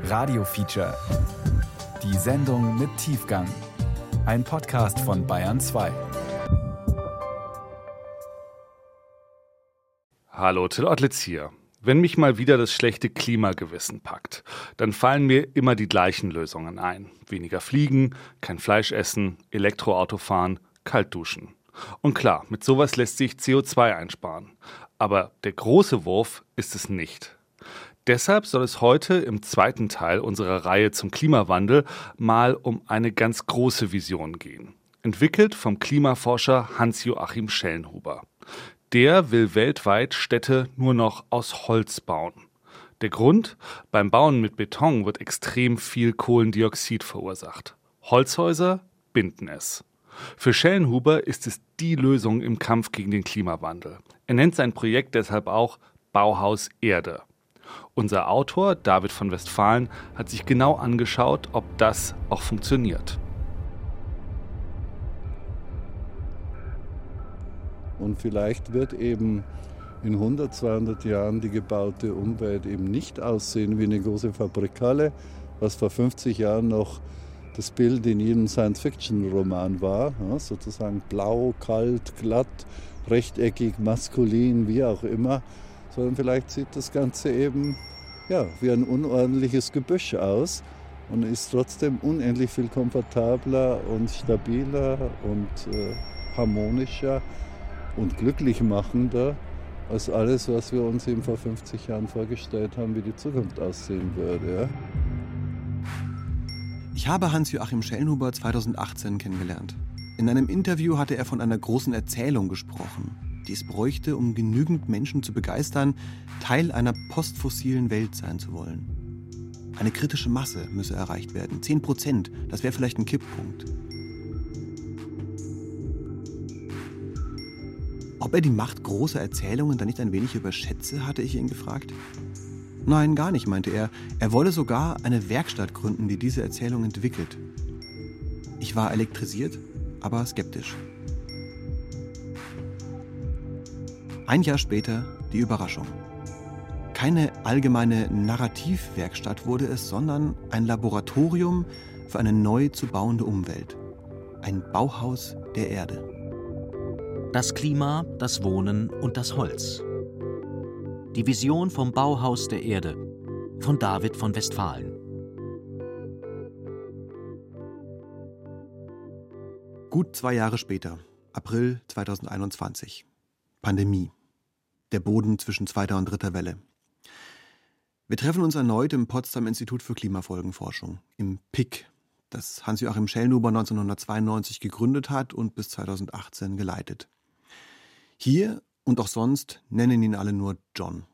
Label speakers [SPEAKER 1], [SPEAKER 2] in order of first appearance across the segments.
[SPEAKER 1] Radio Feature. Die Sendung mit Tiefgang. Ein Podcast von Bayern 2.
[SPEAKER 2] Hallo, Till Ottlitz hier. Wenn mich mal wieder das schlechte Klimagewissen packt, dann fallen mir immer die gleichen Lösungen ein. Weniger fliegen, kein Fleisch essen, Elektroauto fahren, kalt duschen. Und klar, mit sowas lässt sich CO2 einsparen. Aber der große Wurf ist es nicht. Deshalb soll es heute im zweiten Teil unserer Reihe zum Klimawandel mal um eine ganz große Vision gehen. Entwickelt vom Klimaforscher Hans-Joachim Schellenhuber. Der will weltweit Städte nur noch aus Holz bauen. Der Grund? Beim Bauen mit Beton wird extrem viel Kohlendioxid verursacht. Holzhäuser binden es. Für Schellenhuber ist es die Lösung im Kampf gegen den Klimawandel. Er nennt sein Projekt deshalb auch Bauhaus Erde. Unser Autor David von Westfalen hat sich genau angeschaut, ob das auch funktioniert.
[SPEAKER 3] Und vielleicht wird eben in 100, 200 Jahren die gebaute Umwelt eben nicht aussehen wie eine große Fabrikhalle, was vor 50 Jahren noch das Bild in jedem Science-Fiction-Roman war. Ja, sozusagen blau, kalt, glatt, rechteckig, maskulin, wie auch immer. Sondern vielleicht sieht das Ganze eben ja, wie ein unordentliches Gebüsch aus und ist trotzdem unendlich viel komfortabler und stabiler und äh, harmonischer und glücklich machender als alles, was wir uns eben vor 50 Jahren vorgestellt haben, wie die Zukunft aussehen würde. Ja?
[SPEAKER 4] Ich habe Hans-Joachim Schellnhuber 2018 kennengelernt. In einem Interview hatte er von einer großen Erzählung gesprochen, die es bräuchte, um genügend Menschen zu begeistern, Teil einer postfossilen Welt sein zu wollen. Eine kritische Masse müsse erreicht werden. 10 Prozent, das wäre vielleicht ein Kipppunkt. Ob er die Macht großer Erzählungen dann nicht ein wenig überschätze, hatte ich ihn gefragt. Nein, gar nicht, meinte er. Er wolle sogar eine Werkstatt gründen, die diese Erzählung entwickelt. Ich war elektrisiert, aber skeptisch. Ein Jahr später die Überraschung. Keine allgemeine Narrativwerkstatt wurde es, sondern ein Laboratorium für eine neu zu bauende Umwelt. Ein Bauhaus der Erde.
[SPEAKER 5] Das Klima, das Wohnen und das Holz. Die Vision vom Bauhaus der Erde von David von Westfalen.
[SPEAKER 4] Gut zwei Jahre später, April 2021. Pandemie. Der Boden zwischen zweiter und dritter Welle. Wir treffen uns erneut im Potsdam Institut für Klimafolgenforschung, im PIC, das Hans-Joachim Schellnhuber 1992 gegründet hat und bis 2018 geleitet. Hier und auch sonst nennen ihn alle nur John.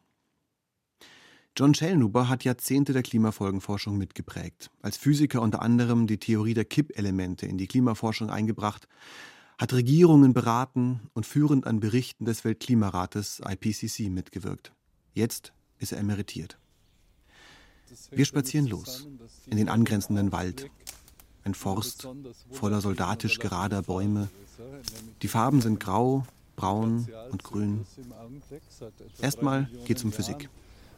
[SPEAKER 4] John Schellnhuber hat Jahrzehnte der Klimafolgenforschung mitgeprägt. Als Physiker unter anderem die Theorie der Kippelemente in die Klimaforschung eingebracht, hat Regierungen beraten und führend an Berichten des Weltklimarates IPCC mitgewirkt. Jetzt ist er emeritiert. Wir spazieren los in den angrenzenden Wald. Ein Forst voller soldatisch gerader Bäume. Die Farben sind grau, braun und grün. Erstmal geht's um Physik.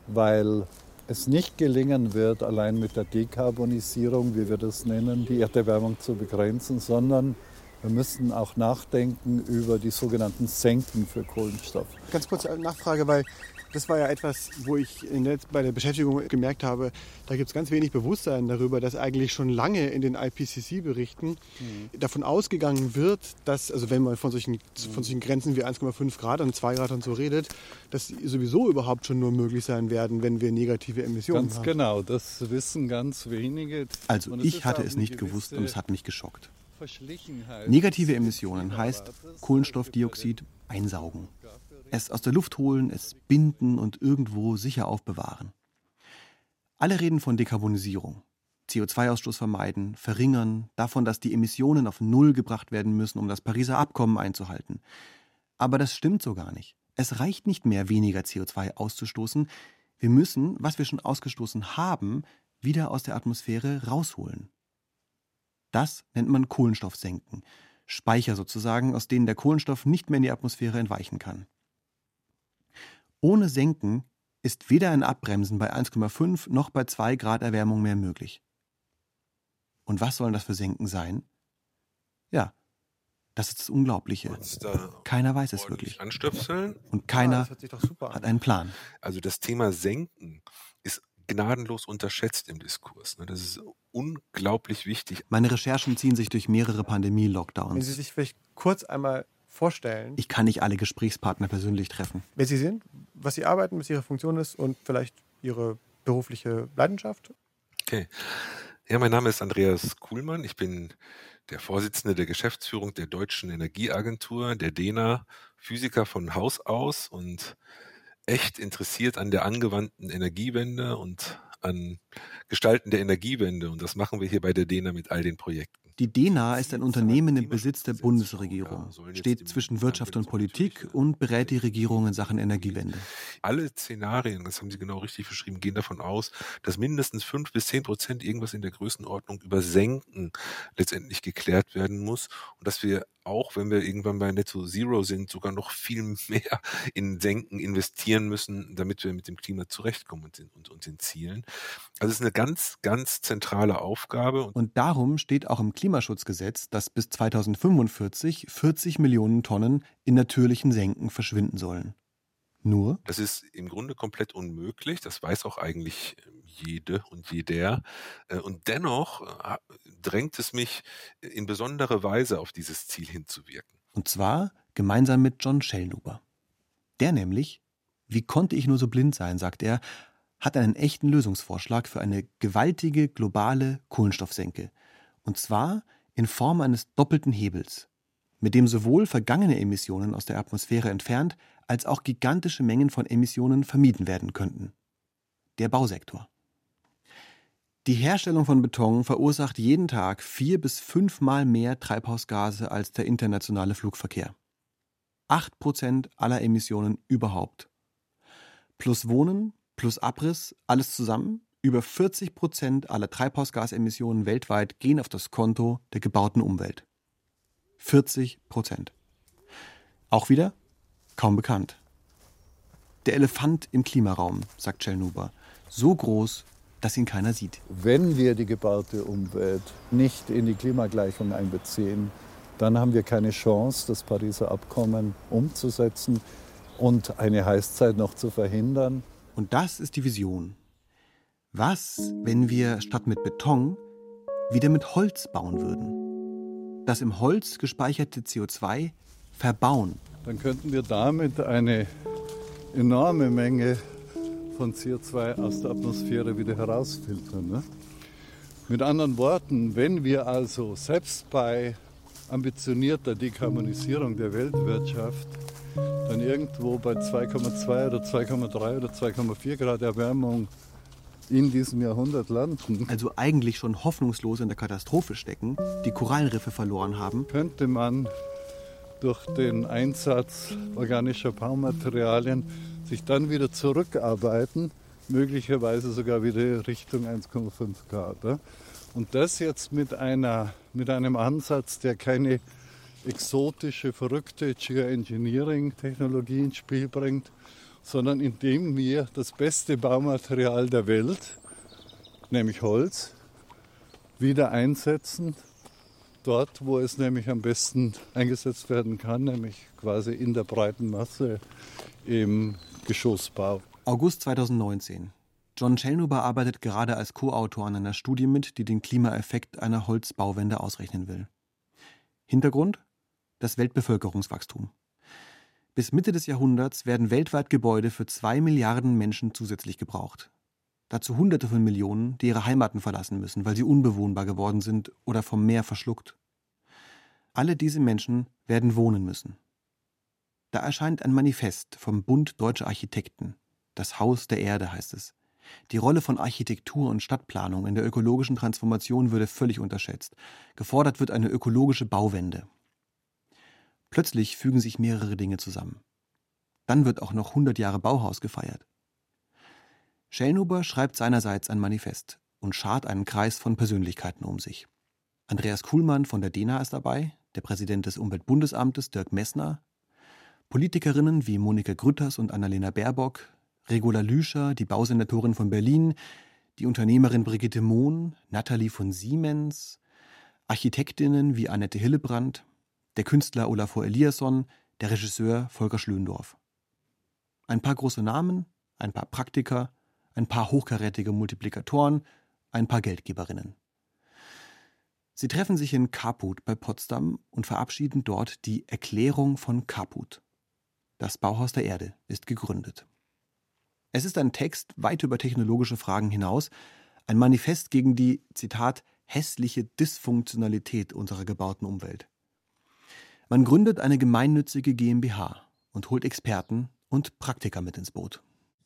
[SPEAKER 3] Weil es nicht gelingen wird, allein mit der Dekarbonisierung, wie wir das nennen, die Erderwärmung zu begrenzen, sondern wir müssen auch nachdenken über die sogenannten Senken für Kohlenstoff.
[SPEAKER 6] Ganz kurze Nachfrage, weil das war ja etwas, wo ich bei der Beschäftigung gemerkt habe, da gibt es ganz wenig Bewusstsein darüber, dass eigentlich schon lange in den IPCC-Berichten mhm. davon ausgegangen wird, dass, also wenn man von solchen, mhm. von solchen Grenzen wie 1,5 Grad und 2 Grad und so redet, dass die sowieso überhaupt schon nur möglich sein werden, wenn wir negative Emissionen
[SPEAKER 3] ganz
[SPEAKER 6] haben.
[SPEAKER 3] Ganz genau, das wissen ganz wenige.
[SPEAKER 4] Also ich hatte es nicht gewusst und es hat mich geschockt. Negative Emissionen heißt Kohlenstoffdioxid einsaugen es aus der Luft holen, es binden und irgendwo sicher aufbewahren. Alle reden von Dekarbonisierung. CO2-Ausstoß vermeiden, verringern, davon, dass die Emissionen auf Null gebracht werden müssen, um das Pariser Abkommen einzuhalten. Aber das stimmt so gar nicht. Es reicht nicht mehr, weniger CO2 auszustoßen. Wir müssen, was wir schon ausgestoßen haben, wieder aus der Atmosphäre rausholen. Das nennt man Kohlenstoffsenken. Speicher sozusagen, aus denen der Kohlenstoff nicht mehr in die Atmosphäre entweichen kann. Ohne Senken ist weder ein Abbremsen bei 1,5 noch bei 2 Grad Erwärmung mehr möglich. Und was sollen das für Senken sein? Ja, das ist das Unglaubliche. Keiner weiß es wirklich.
[SPEAKER 7] Anstöpseln.
[SPEAKER 4] Und keiner ja, hat einen Plan.
[SPEAKER 7] Also das Thema Senken gnadenlos unterschätzt im Diskurs. Ne? Das ist unglaublich wichtig.
[SPEAKER 4] Meine Recherchen ziehen sich durch mehrere Pandemie-Lockdowns.
[SPEAKER 6] Wenn Sie sich vielleicht kurz einmal vorstellen.
[SPEAKER 4] Ich kann nicht alle Gesprächspartner persönlich treffen.
[SPEAKER 6] Wer Sie sind, was Sie arbeiten, was Ihre Funktion ist und vielleicht Ihre berufliche Leidenschaft.
[SPEAKER 7] Okay. Ja, mein Name ist Andreas Kuhlmann. Ich bin der Vorsitzende der Geschäftsführung der Deutschen Energieagentur, der DENA, Physiker von Haus aus und echt interessiert an der angewandten Energiewende und an Gestalten der Energiewende. Und das machen wir hier bei der DENA mit all den Projekten.
[SPEAKER 4] Die DENA ist ein Unternehmen im Besitz der Bundesregierung, steht zwischen Wirtschaft und Politik und berät die Regierung in Sachen Energiewende.
[SPEAKER 7] Alle Szenarien, das haben Sie genau richtig beschrieben, gehen davon aus, dass mindestens fünf bis zehn Prozent irgendwas in der Größenordnung über Senken letztendlich geklärt werden muss und dass wir auch, wenn wir irgendwann bei Netto Zero sind, sogar noch viel mehr in Senken investieren müssen, damit wir mit dem Klima zurechtkommen und, und, und den Zielen. Also es ist eine ganz, ganz zentrale Aufgabe.
[SPEAKER 4] Und darum steht auch im Klimaschutzgesetz, dass bis 2045 40 Millionen Tonnen in natürlichen Senken verschwinden sollen. Nur?
[SPEAKER 7] Das ist im Grunde komplett unmöglich. Das weiß auch eigentlich jede und jeder. Äh, und dennoch äh, drängt es mich in besonderer Weise auf dieses Ziel hinzuwirken.
[SPEAKER 4] Und zwar gemeinsam mit John Schellnuber. Der nämlich, wie konnte ich nur so blind sein, sagt er, hat einen echten Lösungsvorschlag für eine gewaltige globale Kohlenstoffsenke. Und zwar in Form eines doppelten Hebels, mit dem sowohl vergangene Emissionen aus der Atmosphäre entfernt als auch gigantische Mengen von Emissionen vermieden werden könnten. Der Bausektor. Die Herstellung von Beton verursacht jeden Tag vier bis fünfmal mehr Treibhausgase als der internationale Flugverkehr. Acht Prozent aller Emissionen überhaupt. Plus Wohnen, plus Abriss, alles zusammen, über 40 Prozent aller Treibhausgasemissionen weltweit gehen auf das Konto der gebauten Umwelt. 40 Prozent. Auch wieder kaum bekannt. Der Elefant im Klimaraum, sagt Chelnuber, so groß, dass ihn keiner sieht.
[SPEAKER 3] Wenn wir die gebaute Umwelt nicht in die Klimagleichung einbeziehen, dann haben wir keine Chance, das Pariser Abkommen umzusetzen und eine Heißzeit noch zu verhindern.
[SPEAKER 4] Und das ist die Vision. Was, wenn wir statt mit Beton wieder mit Holz bauen würden? Das im Holz gespeicherte CO2 verbauen
[SPEAKER 3] dann könnten wir damit eine enorme Menge von CO2 aus der Atmosphäre wieder herausfiltern. Ne? Mit anderen Worten, wenn wir also selbst bei ambitionierter Dekarbonisierung der Weltwirtschaft dann irgendwo bei 2,2 oder 2,3 oder 2,4 Grad Erwärmung in diesem Jahrhundert landen.
[SPEAKER 4] Also eigentlich schon hoffnungslos in der Katastrophe stecken, die Korallenriffe verloren haben.
[SPEAKER 3] Könnte man durch den Einsatz organischer Baumaterialien sich dann wieder zurückarbeiten, möglicherweise sogar wieder Richtung 1,5 Grad. Und das jetzt mit, einer, mit einem Ansatz, der keine exotische, verrückte Geoengineering-Technologie ins Spiel bringt, sondern indem wir das beste Baumaterial der Welt, nämlich Holz, wieder einsetzen dort, wo es nämlich am besten eingesetzt werden kann, nämlich quasi in der breiten Masse im Geschossbau.
[SPEAKER 4] August 2019. John Schellnuber arbeitet gerade als Co-Autor an einer Studie mit, die den Klimaeffekt einer Holzbauwende ausrechnen will. Hintergrund? Das Weltbevölkerungswachstum. Bis Mitte des Jahrhunderts werden weltweit Gebäude für zwei Milliarden Menschen zusätzlich gebraucht. Dazu Hunderte von Millionen, die ihre Heimaten verlassen müssen, weil sie unbewohnbar geworden sind oder vom Meer verschluckt. Alle diese Menschen werden wohnen müssen. Da erscheint ein Manifest vom Bund Deutscher Architekten. Das Haus der Erde heißt es. Die Rolle von Architektur und Stadtplanung in der ökologischen Transformation würde völlig unterschätzt. Gefordert wird eine ökologische Bauwende. Plötzlich fügen sich mehrere Dinge zusammen. Dann wird auch noch 100 Jahre Bauhaus gefeiert. Schellnuber schreibt seinerseits ein Manifest und schart einen Kreis von Persönlichkeiten um sich. Andreas Kuhlmann von der DENA ist dabei, der Präsident des Umweltbundesamtes Dirk Messner, Politikerinnen wie Monika Grütters und Annalena Baerbock, Regula Lüscher, die Bausenatorin von Berlin, die Unternehmerin Brigitte Mohn, Nathalie von Siemens, Architektinnen wie Annette Hillebrand, der Künstler Olafur Eliasson, der Regisseur Volker Schlöndorff. Ein paar große Namen, ein paar Praktiker, ein paar hochkarätige Multiplikatoren, ein paar Geldgeberinnen. Sie treffen sich in Kaput bei Potsdam und verabschieden dort die Erklärung von Kaput. Das Bauhaus der Erde ist gegründet. Es ist ein Text weit über technologische Fragen hinaus, ein Manifest gegen die, Zitat, hässliche Dysfunktionalität unserer gebauten Umwelt. Man gründet eine gemeinnützige GmbH und holt Experten und Praktiker mit ins Boot.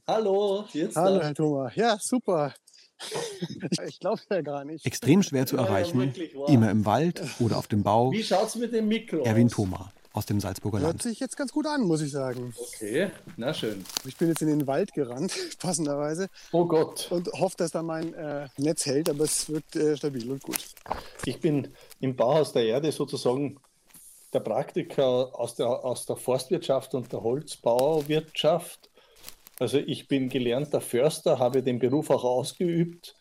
[SPEAKER 6] Hallo, jetzt Hallo, Herr Thomas. Ja, super. Ich glaube ja gar nicht.
[SPEAKER 4] Extrem schwer zu erreichen, ja, immer im Wald oder auf dem Bau.
[SPEAKER 6] Wie schaut's mit dem Mikro
[SPEAKER 4] Erwin Thoma aus dem Salzburger
[SPEAKER 6] Hört
[SPEAKER 4] Land.
[SPEAKER 6] Hört sich jetzt ganz gut an, muss ich sagen.
[SPEAKER 8] Okay, na schön.
[SPEAKER 6] Ich bin jetzt in den Wald gerannt, passenderweise.
[SPEAKER 8] Oh Gott.
[SPEAKER 6] Und hoffe, dass da mein äh, Netz hält, aber es wirkt äh, stabil und gut.
[SPEAKER 8] Ich bin im Bauhaus der Erde sozusagen der Praktiker aus der, aus der Forstwirtschaft und der Holzbauwirtschaft. Also ich bin gelernter Förster, habe den Beruf auch ausgeübt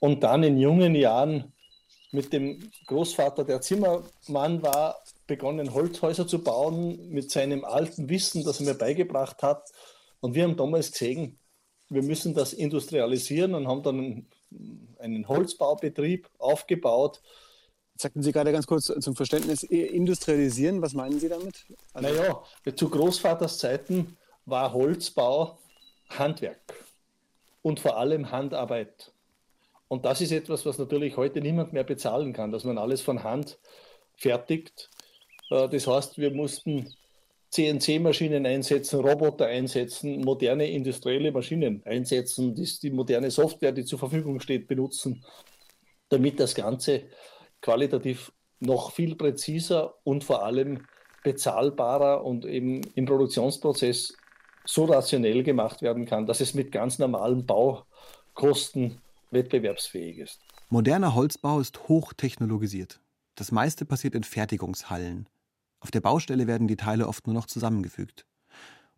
[SPEAKER 8] und dann in jungen Jahren mit dem Großvater, der Zimmermann war, begonnen, Holzhäuser zu bauen mit seinem alten Wissen, das er mir beigebracht hat. Und wir haben damals gesehen, wir müssen das industrialisieren und haben dann einen Holzbaubetrieb aufgebaut.
[SPEAKER 6] Sagten Sie gerade ganz kurz zum Verständnis, industrialisieren, was meinen Sie damit?
[SPEAKER 8] Also naja, zu Großvaters Zeiten war Holzbau Handwerk und vor allem Handarbeit. Und das ist etwas, was natürlich heute niemand mehr bezahlen kann, dass man alles von Hand fertigt. Äh, das heißt, wir mussten CNC-Maschinen einsetzen, Roboter einsetzen, moderne industrielle Maschinen einsetzen, die, die moderne Software, die zur Verfügung steht, benutzen, damit das Ganze qualitativ noch viel präziser und vor allem bezahlbarer und eben im Produktionsprozess so rationell gemacht werden kann, dass es mit ganz normalen Baukosten wettbewerbsfähig ist.
[SPEAKER 4] Moderner Holzbau ist hochtechnologisiert. Das meiste passiert in Fertigungshallen. Auf der Baustelle werden die Teile oft nur noch zusammengefügt.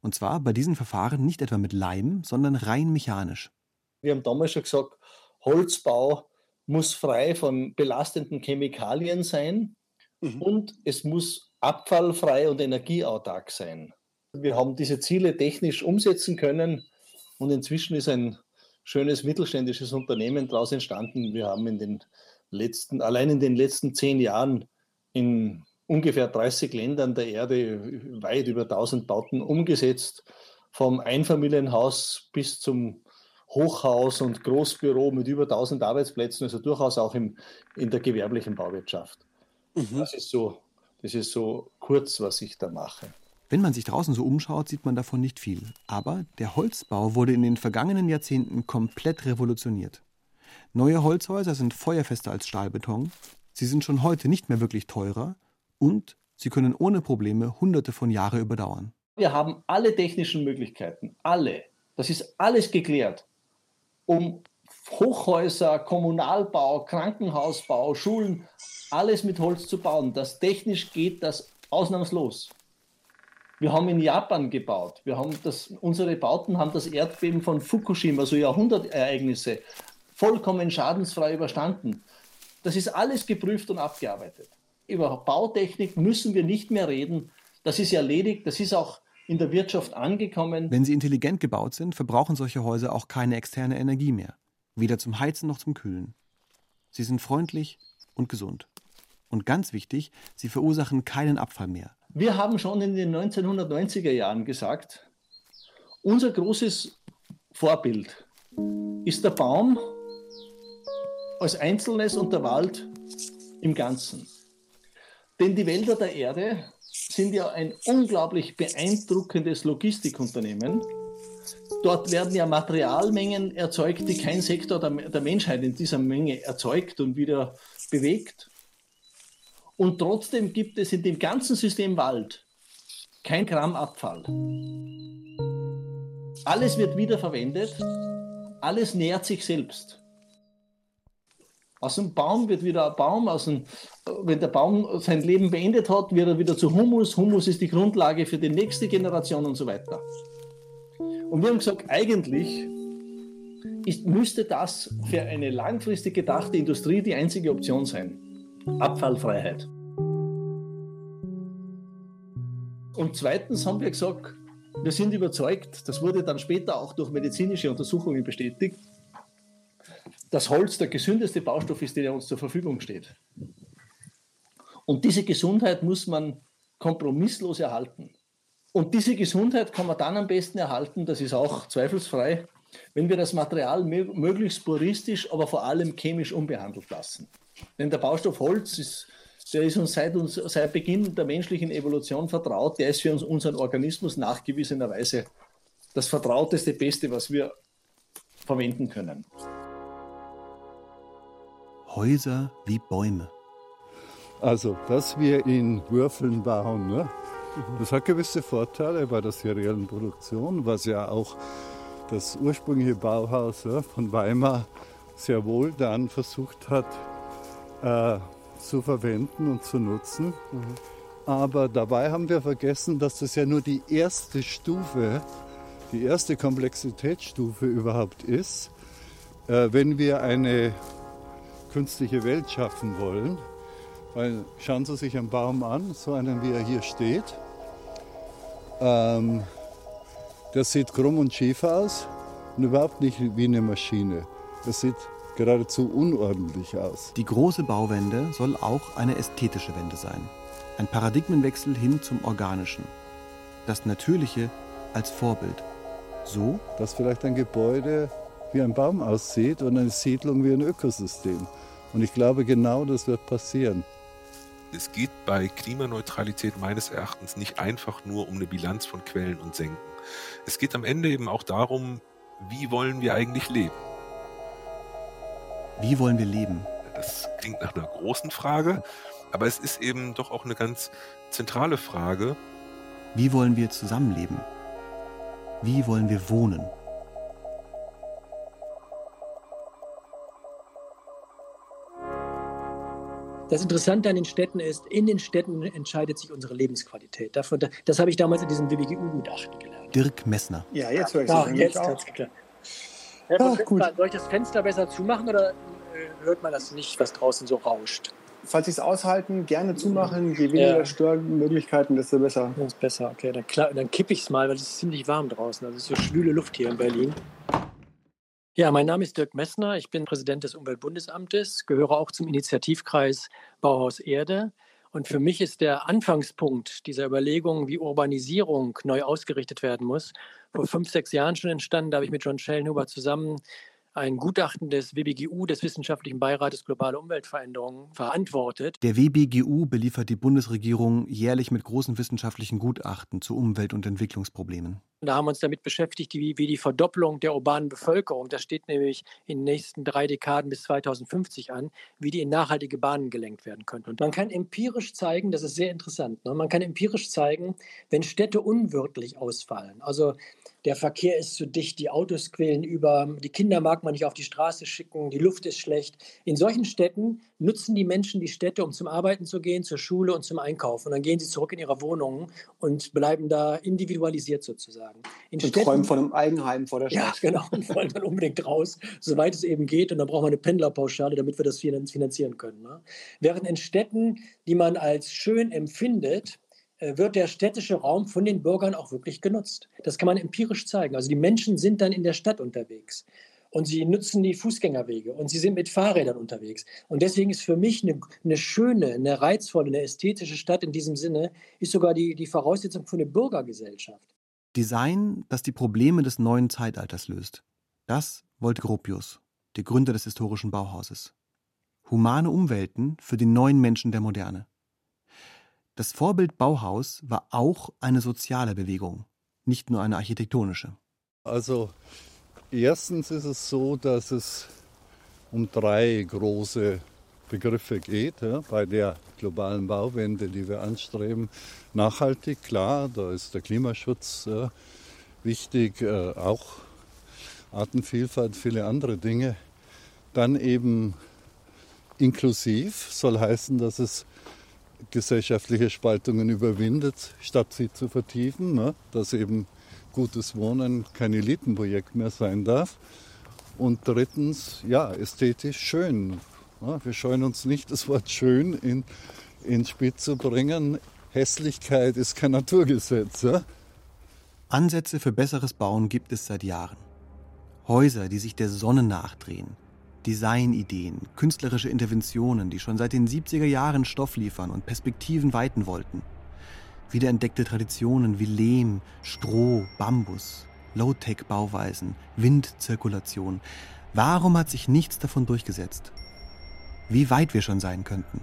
[SPEAKER 4] Und zwar bei diesen Verfahren nicht etwa mit Leim, sondern rein mechanisch.
[SPEAKER 8] Wir haben damals schon gesagt, Holzbau muss frei von belastenden Chemikalien sein mhm. und es muss abfallfrei und energieautark sein. Wir haben diese Ziele technisch umsetzen können und inzwischen ist ein schönes mittelständisches Unternehmen daraus entstanden. Wir haben in den letzten, allein in den letzten zehn Jahren in ungefähr 30 Ländern der Erde weit über 1000 Bauten umgesetzt, vom Einfamilienhaus bis zum Hochhaus und Großbüro mit über 1000 Arbeitsplätzen, also durchaus auch im, in der gewerblichen Bauwirtschaft. Mhm. Das, ist so, das ist so kurz, was ich da mache.
[SPEAKER 4] Wenn man sich draußen so umschaut, sieht man davon nicht viel. Aber der Holzbau wurde in den vergangenen Jahrzehnten komplett revolutioniert. Neue Holzhäuser sind feuerfester als Stahlbeton, sie sind schon heute nicht mehr wirklich teurer und sie können ohne Probleme hunderte von Jahre überdauern.
[SPEAKER 8] Wir haben alle technischen Möglichkeiten, alle. Das ist alles geklärt, um Hochhäuser, Kommunalbau, Krankenhausbau, Schulen, alles mit Holz zu bauen. Das technisch geht das ausnahmslos. Wir haben in Japan gebaut. Wir haben das, unsere Bauten haben das Erdbeben von Fukushima, so Jahrhundertereignisse, vollkommen schadensfrei überstanden. Das ist alles geprüft und abgearbeitet. Über Bautechnik müssen wir nicht mehr reden. Das ist erledigt. Das ist auch in der Wirtschaft angekommen.
[SPEAKER 4] Wenn sie intelligent gebaut sind, verbrauchen solche Häuser auch keine externe Energie mehr. Weder zum Heizen noch zum Kühlen. Sie sind freundlich und gesund. Und ganz wichtig, sie verursachen keinen Abfall mehr.
[SPEAKER 8] Wir haben schon in den 1990er Jahren gesagt, unser großes Vorbild ist der Baum als Einzelnes und der Wald im Ganzen. Denn die Wälder der Erde sind ja ein unglaublich beeindruckendes Logistikunternehmen. Dort werden ja Materialmengen erzeugt, die kein Sektor der, der Menschheit in dieser Menge erzeugt und wieder bewegt. Und trotzdem gibt es in dem ganzen System Wald kein Gramm Abfall. Alles wird wiederverwendet, alles nährt sich selbst. Aus dem Baum wird wieder ein Baum, aus dem, wenn der Baum sein Leben beendet hat, wird er wieder zu Humus. Humus ist die Grundlage für die nächste Generation und so weiter. Und wir haben gesagt, eigentlich ist, müsste das für eine langfristig gedachte Industrie die einzige Option sein. Abfallfreiheit. Und zweitens haben wir gesagt, wir sind überzeugt, das wurde dann später auch durch medizinische Untersuchungen bestätigt, dass Holz der gesündeste Baustoff ist, der uns zur Verfügung steht. Und diese Gesundheit muss man kompromisslos erhalten. Und diese Gesundheit kann man dann am besten erhalten, das ist auch zweifelsfrei, wenn wir das Material möglichst puristisch, aber vor allem chemisch unbehandelt lassen. Denn der Baustoff Holz ist, der ist uns seit, uns seit Beginn der menschlichen Evolution vertraut, der ist für uns, unseren Organismus nachgewiesenerweise das vertrauteste, beste, was wir verwenden können.
[SPEAKER 4] Häuser wie Bäume.
[SPEAKER 3] Also, dass wir in Würfeln bauen, ne? das hat gewisse Vorteile bei der seriellen Produktion, was ja auch das ursprüngliche Bauhaus ja, von Weimar sehr wohl dann versucht hat äh, zu verwenden und zu nutzen. Mhm. Aber dabei haben wir vergessen, dass das ja nur die erste Stufe, die erste Komplexitätsstufe überhaupt ist, äh, wenn wir eine künstliche Welt schaffen wollen. Weil schauen Sie sich einen Baum an, so einen wie er hier steht. Ähm, der sieht krumm und schief aus und überhaupt nicht wie eine Maschine. Das sieht geradezu unordentlich aus.
[SPEAKER 4] Die große Bauwende soll auch eine ästhetische Wende sein. Ein Paradigmenwechsel hin zum Organischen. Das Natürliche als Vorbild. So,
[SPEAKER 3] dass vielleicht ein Gebäude wie ein Baum aussieht und eine Siedlung wie ein Ökosystem. Und ich glaube, genau das wird passieren.
[SPEAKER 7] Es geht bei Klimaneutralität meines Erachtens nicht einfach nur um eine Bilanz von Quellen und Senken. Es geht am Ende eben auch darum, wie wollen wir eigentlich leben?
[SPEAKER 4] Wie wollen wir leben?
[SPEAKER 7] Das klingt nach einer großen Frage, aber es ist eben doch auch eine ganz zentrale Frage.
[SPEAKER 4] Wie wollen wir zusammenleben? Wie wollen wir wohnen?
[SPEAKER 9] Das Interessante an den Städten ist, in den Städten entscheidet sich unsere Lebensqualität. Davon, das habe ich damals in diesem WWGU-Gutachten gelernt.
[SPEAKER 4] Dirk Messner.
[SPEAKER 9] Ja, jetzt höre ich ah, jetzt auch. Klar. Herr Ach, gut. Soll ich das Fenster besser zumachen oder äh, hört man das nicht, was draußen so rauscht?
[SPEAKER 6] Falls Sie es aushalten, gerne zumachen. Je weniger ja. Störmöglichkeiten, desto besser.
[SPEAKER 9] Das ist besser, okay. Dann, dann kippe ich es mal, weil es ist ziemlich warm draußen. Also es ist so schwüle Luft hier in Berlin. Ja, mein Name ist Dirk Messner. Ich bin Präsident des Umweltbundesamtes, gehöre auch zum Initiativkreis Bauhaus Erde. Und für mich ist der Anfangspunkt dieser Überlegungen, wie Urbanisierung neu ausgerichtet werden muss, vor fünf, sechs Jahren schon entstanden. Da habe ich mit John Schellenhuber zusammen ein Gutachten des WBGU, des Wissenschaftlichen Beirates Globale Umweltveränderungen, verantwortet.
[SPEAKER 4] Der WBGU beliefert die Bundesregierung jährlich mit großen wissenschaftlichen Gutachten zu Umwelt- und Entwicklungsproblemen.
[SPEAKER 9] Da haben wir uns damit beschäftigt, wie, wie die Verdopplung der urbanen Bevölkerung, das steht nämlich in den nächsten drei Dekaden bis 2050 an, wie die in nachhaltige Bahnen gelenkt werden könnte. Und man kann empirisch zeigen, das ist sehr interessant, ne? man kann empirisch zeigen, wenn Städte unwirtlich ausfallen, also der Verkehr ist zu dicht, die Autos quälen über, die Kinder mag man nicht auf die Straße schicken, die Luft ist schlecht. In solchen Städten nutzen die Menschen die Städte, um zum Arbeiten zu gehen, zur Schule und zum Einkaufen. Und dann gehen sie zurück in ihre Wohnungen und bleiben da individualisiert sozusagen.
[SPEAKER 6] In und Städten, träumen von einem Eigenheim vor der Stadt.
[SPEAKER 9] Ja, genau, und wollen dann unbedingt raus, soweit es eben geht. Und dann braucht man eine Pendlerpauschale, damit wir das finanzieren können. Ne? Während in Städten, die man als schön empfindet, äh, wird der städtische Raum von den Bürgern auch wirklich genutzt. Das kann man empirisch zeigen. Also die Menschen sind dann in der Stadt unterwegs und sie nutzen die Fußgängerwege und sie sind mit Fahrrädern unterwegs. Und deswegen ist für mich eine, eine schöne, eine reizvolle, eine ästhetische Stadt in diesem Sinne, ist sogar die, die Voraussetzung für eine Bürgergesellschaft.
[SPEAKER 4] Design, das die Probleme des neuen Zeitalters löst. Das wollte Gropius, der Gründer des historischen Bauhauses. Humane Umwelten für die neuen Menschen der Moderne. Das Vorbild Bauhaus war auch eine soziale Bewegung, nicht nur eine architektonische.
[SPEAKER 3] Also erstens ist es so, dass es um drei große Begriffe geht ja, bei der globalen Bauwende, die wir anstreben. Nachhaltig, klar, da ist der Klimaschutz äh, wichtig, äh, auch Artenvielfalt, viele andere Dinge. Dann eben inklusiv soll heißen, dass es gesellschaftliche Spaltungen überwindet, statt sie zu vertiefen, ne? dass eben gutes Wohnen kein Elitenprojekt mehr sein darf. Und drittens, ja, ästhetisch schön. Ja, wir scheuen uns nicht, das Wort schön in, ins Spiel zu bringen. Hässlichkeit ist kein Naturgesetz. Ja?
[SPEAKER 4] Ansätze für besseres Bauen gibt es seit Jahren. Häuser, die sich der Sonne nachdrehen, Designideen, künstlerische Interventionen, die schon seit den 70er Jahren Stoff liefern und Perspektiven weiten wollten. Wiederentdeckte Traditionen wie Lehm, Stroh, Bambus, Low-Tech-Bauweisen, Windzirkulation. Warum hat sich nichts davon durchgesetzt? Wie weit wir schon sein könnten.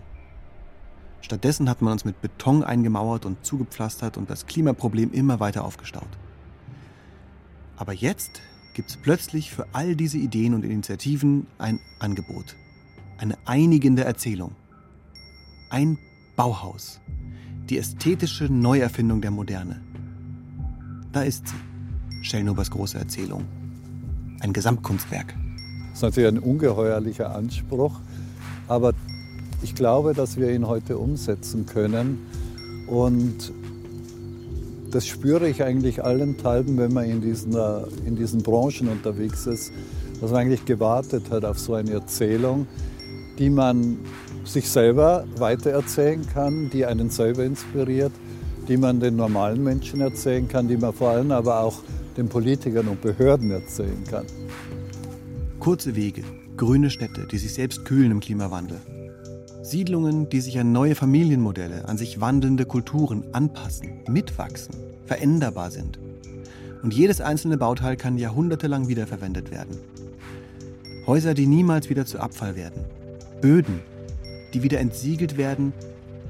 [SPEAKER 4] Stattdessen hat man uns mit Beton eingemauert und zugepflastert und das Klimaproblem immer weiter aufgestaut. Aber jetzt gibt es plötzlich für all diese Ideen und Initiativen ein Angebot. Eine einigende Erzählung. Ein Bauhaus. Die ästhetische Neuerfindung der Moderne. Da ist sie. Schellnobers große Erzählung. Ein Gesamtkunstwerk.
[SPEAKER 3] Das ist natürlich ein ungeheuerlicher Anspruch, aber ich glaube, dass wir ihn heute umsetzen können. Und das spüre ich eigentlich allenthalben, wenn man in diesen, äh, in diesen Branchen unterwegs ist, dass man eigentlich gewartet hat auf so eine Erzählung, die man sich selber weitererzählen kann, die einen selber inspiriert, die man den normalen Menschen erzählen kann, die man vor allem aber auch den Politikern und Behörden erzählen kann.
[SPEAKER 4] Kurze Wege, grüne Städte, die sich selbst kühlen im Klimawandel. Siedlungen, die sich an neue Familienmodelle, an sich wandelnde Kulturen anpassen, mitwachsen, veränderbar sind. Und jedes einzelne Bauteil kann jahrhundertelang wiederverwendet werden. Häuser, die niemals wieder zu Abfall werden. Böden, die wieder entsiegelt werden,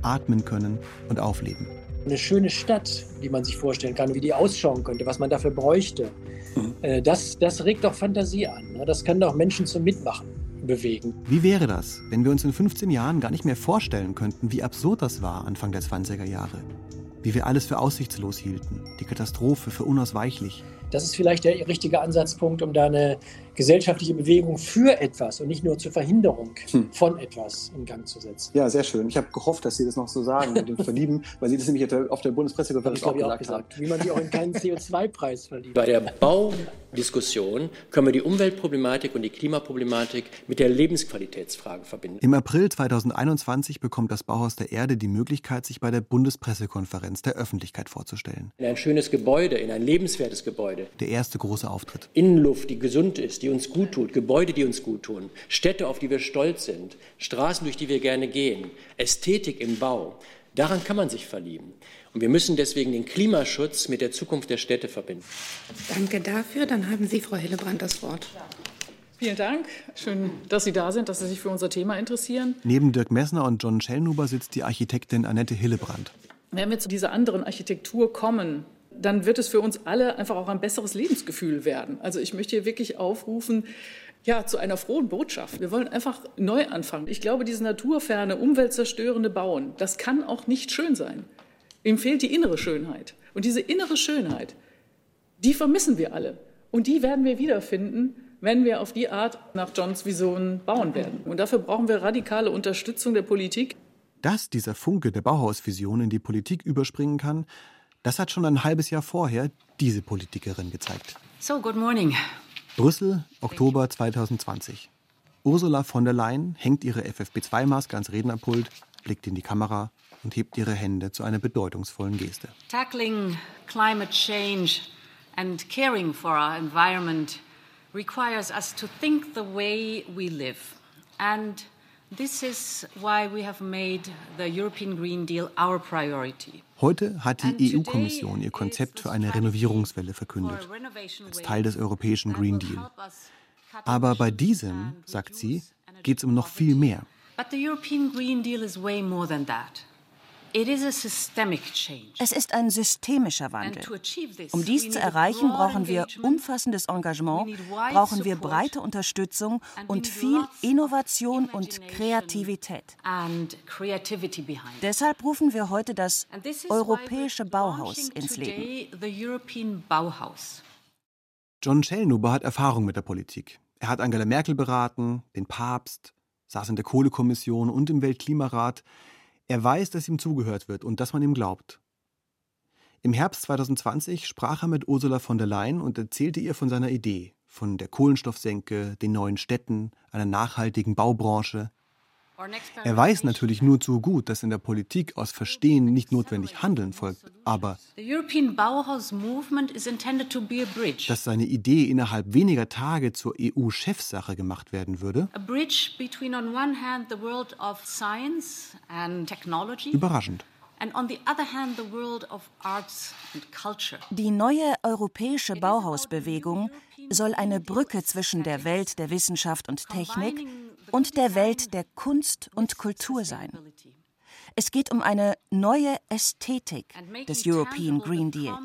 [SPEAKER 4] atmen können und aufleben
[SPEAKER 9] eine schöne Stadt, die man sich vorstellen kann, wie die ausschauen könnte, was man dafür bräuchte. Mhm. Äh, das, das regt doch Fantasie an. Ne? Das kann doch Menschen zum Mitmachen bewegen.
[SPEAKER 4] Wie wäre das, wenn wir uns in 15 Jahren gar nicht mehr vorstellen könnten, wie absurd das war Anfang der 20er Jahre? Wie wir alles für aussichtslos hielten, die Katastrophe für unausweichlich.
[SPEAKER 9] Das ist vielleicht der richtige Ansatzpunkt, um da eine gesellschaftliche Bewegung für etwas und nicht nur zur Verhinderung hm. von etwas in Gang zu setzen.
[SPEAKER 6] Ja, sehr schön. Ich habe gehofft, dass Sie das noch so sagen mit dem Verlieben, weil Sie das nämlich auf der Bundespressekonferenz auch, gesagt, auch gesagt haben.
[SPEAKER 9] Wie man die auch in keinen CO2-Preis verliebt.
[SPEAKER 10] Bei der Baudiskussion können wir die Umweltproblematik und die Klimaproblematik mit der Lebensqualitätsfrage verbinden.
[SPEAKER 4] Im April 2021 bekommt das Bauhaus der Erde die Möglichkeit, sich bei der Bundespressekonferenz der Öffentlichkeit vorzustellen.
[SPEAKER 10] In ein schönes Gebäude, in ein lebenswertes Gebäude.
[SPEAKER 4] Der erste große Auftritt.
[SPEAKER 10] Innenluft, die gesund ist, die die uns gut tut, Gebäude, die uns gut tun, Städte, auf die wir stolz sind, Straßen, durch die wir gerne gehen, Ästhetik im Bau. Daran kann man sich verlieben. Und wir müssen deswegen den Klimaschutz mit der Zukunft der Städte verbinden.
[SPEAKER 11] Danke dafür. Dann haben Sie, Frau Hillebrand, das Wort.
[SPEAKER 12] Vielen Dank. Schön, dass Sie da sind, dass Sie sich für unser Thema interessieren.
[SPEAKER 4] Neben Dirk Messner und John Schellnuber sitzt die Architektin Annette Hillebrand.
[SPEAKER 12] Wenn wir zu dieser anderen Architektur kommen, dann wird es für uns alle einfach auch ein besseres Lebensgefühl werden. Also ich möchte hier wirklich aufrufen, ja, zu einer frohen Botschaft. Wir wollen einfach neu anfangen. Ich glaube, dieses naturferne, umweltzerstörende Bauen, das kann auch nicht schön sein. Ihm fehlt die innere Schönheit. Und diese innere Schönheit, die vermissen wir alle. Und die werden wir wiederfinden, wenn wir auf die Art nach Johns Vision bauen werden. Und dafür brauchen wir radikale Unterstützung der Politik.
[SPEAKER 4] Dass dieser Funke der Bauhausvision in die Politik überspringen kann, das hat schon ein halbes Jahr vorher diese Politikerin gezeigt.
[SPEAKER 11] So, good morning.
[SPEAKER 4] Brüssel, Oktober 2020. Ursula von der Leyen hängt ihre FFP2-Maske ans Rednerpult, blickt in die Kamera und hebt ihre Hände zu einer bedeutungsvollen Geste.
[SPEAKER 11] Tackling climate change and caring for our environment requires us to think the way we live. And this is why we have made the European Green Deal our priority.
[SPEAKER 4] Heute hat die EU-Kommission ihr Konzept für eine Renovierungswelle verkündet, als Teil des europäischen Green Deal. Aber bei diesem, sagt sie, geht es um noch viel mehr.
[SPEAKER 11] But the European Green Deal is way more than that.
[SPEAKER 13] Es ist ein systemischer Wandel. Um dies zu erreichen, brauchen wir umfassendes Engagement, brauchen wir breite Unterstützung und viel Innovation und Kreativität. Deshalb rufen wir heute das europäische Bauhaus ins Leben.
[SPEAKER 4] John Schellnuber hat Erfahrung mit der Politik. Er hat Angela Merkel beraten, den Papst, saß in der Kohlekommission und im Weltklimarat. Er weiß, dass ihm zugehört wird und dass man ihm glaubt. Im Herbst 2020 sprach er mit Ursula von der Leyen und erzählte ihr von seiner Idee, von der Kohlenstoffsenke, den neuen Städten, einer nachhaltigen Baubranche. Er weiß natürlich nur zu gut, dass in der Politik aus Verstehen nicht notwendig Handeln folgt, aber dass seine Idee innerhalb weniger Tage zur EU-Chefsache gemacht werden würde, überraschend.
[SPEAKER 13] Die neue europäische Bauhausbewegung soll eine Brücke zwischen der Welt der Wissenschaft und Technik und der Welt der Kunst und Kultur sein. Es geht um eine neue Ästhetik des European Green Deal,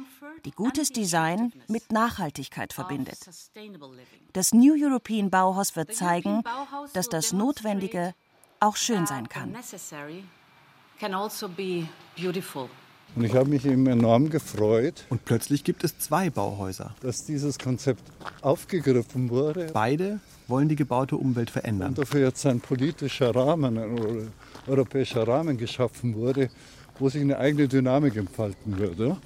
[SPEAKER 13] die gutes Design mit Nachhaltigkeit verbindet. Das New European Bauhaus wird zeigen, dass das Notwendige auch schön sein kann.
[SPEAKER 3] Also und ich habe mich eben enorm gefreut.
[SPEAKER 4] Und plötzlich gibt es zwei Bauhäuser.
[SPEAKER 3] Dass dieses Konzept aufgegriffen wurde.
[SPEAKER 4] Beide wollen die gebaute Umwelt verändern.
[SPEAKER 3] Und dafür jetzt ein politischer Rahmen, ein europäischer Rahmen geschaffen wurde, wo sich eine eigene Dynamik entfalten würde.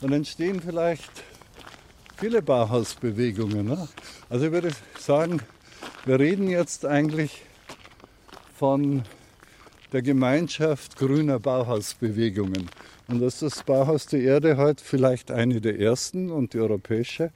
[SPEAKER 3] Dann entstehen vielleicht viele Bauhausbewegungen. Ne? Also ich würde sagen, wir reden jetzt eigentlich von der Gemeinschaft grüner Bauhausbewegungen. Und dass das Bauhaus der Erde heute vielleicht eine der ersten und die europäische.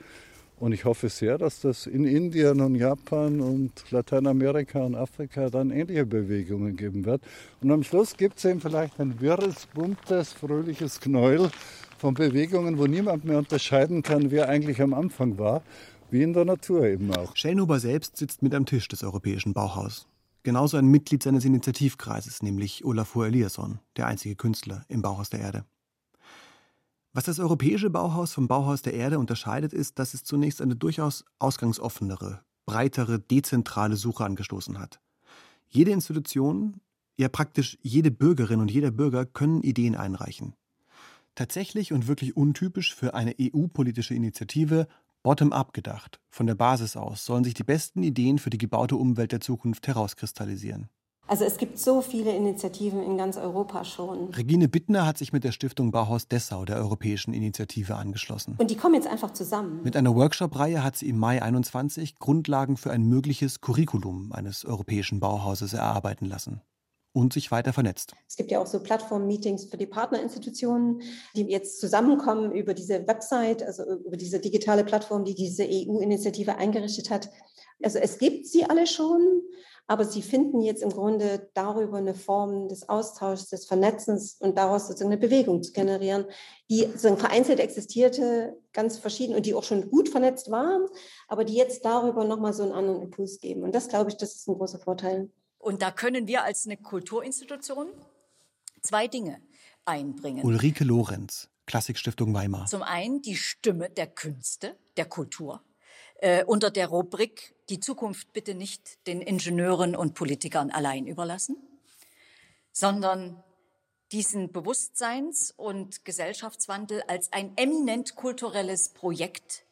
[SPEAKER 3] Und ich hoffe sehr, dass das in Indien und Japan und Lateinamerika und Afrika dann ähnliche Bewegungen geben wird. Und am Schluss gibt es eben vielleicht ein wirres, buntes, fröhliches Knäuel von Bewegungen, wo niemand mehr unterscheiden kann, wer eigentlich am Anfang war, wie in der Natur eben auch.
[SPEAKER 4] Schellnhuber selbst sitzt mit am Tisch des Europäischen Bauhaus genauso ein Mitglied seines Initiativkreises, nämlich Olafur Eliasson, der einzige Künstler im Bauhaus der Erde. Was das europäische Bauhaus vom Bauhaus der Erde unterscheidet, ist, dass es zunächst eine durchaus ausgangsoffenere, breitere, dezentrale Suche angestoßen hat. Jede Institution, ja praktisch jede Bürgerin und jeder Bürger können Ideen einreichen. Tatsächlich und wirklich untypisch für eine EU-politische Initiative Bottom-up gedacht, von der Basis aus, sollen sich die besten Ideen für die gebaute Umwelt der Zukunft herauskristallisieren.
[SPEAKER 14] Also es gibt so viele Initiativen in ganz Europa schon.
[SPEAKER 4] Regine Bittner hat sich mit der Stiftung Bauhaus Dessau der Europäischen Initiative angeschlossen.
[SPEAKER 14] Und die kommen jetzt einfach zusammen.
[SPEAKER 4] Mit einer Workshop-Reihe hat sie im Mai 21 Grundlagen für ein mögliches Curriculum eines europäischen Bauhauses erarbeiten lassen und sich weiter vernetzt.
[SPEAKER 14] Es gibt ja auch so Plattform-Meetings für die Partnerinstitutionen, die jetzt zusammenkommen über diese Website, also über diese digitale Plattform, die diese EU-Initiative eingerichtet hat. Also es gibt sie alle schon, aber sie finden jetzt im Grunde darüber eine Form des Austauschs, des Vernetzens und daraus sozusagen eine Bewegung zu generieren, die sozusagen vereinzelt existierte, ganz verschieden und die auch schon gut vernetzt waren, aber die jetzt darüber nochmal so einen anderen Impuls geben. Und das, glaube ich, das ist ein großer Vorteil.
[SPEAKER 15] Und da können wir als eine Kulturinstitution zwei Dinge einbringen.
[SPEAKER 4] Ulrike Lorenz, Klassikstiftung Weimar.
[SPEAKER 15] Zum einen die Stimme der Künste, der Kultur, äh, unter der Rubrik die Zukunft bitte nicht den Ingenieuren und Politikern allein überlassen, sondern diesen Bewusstseins- und Gesellschaftswandel als ein eminent kulturelles Projekt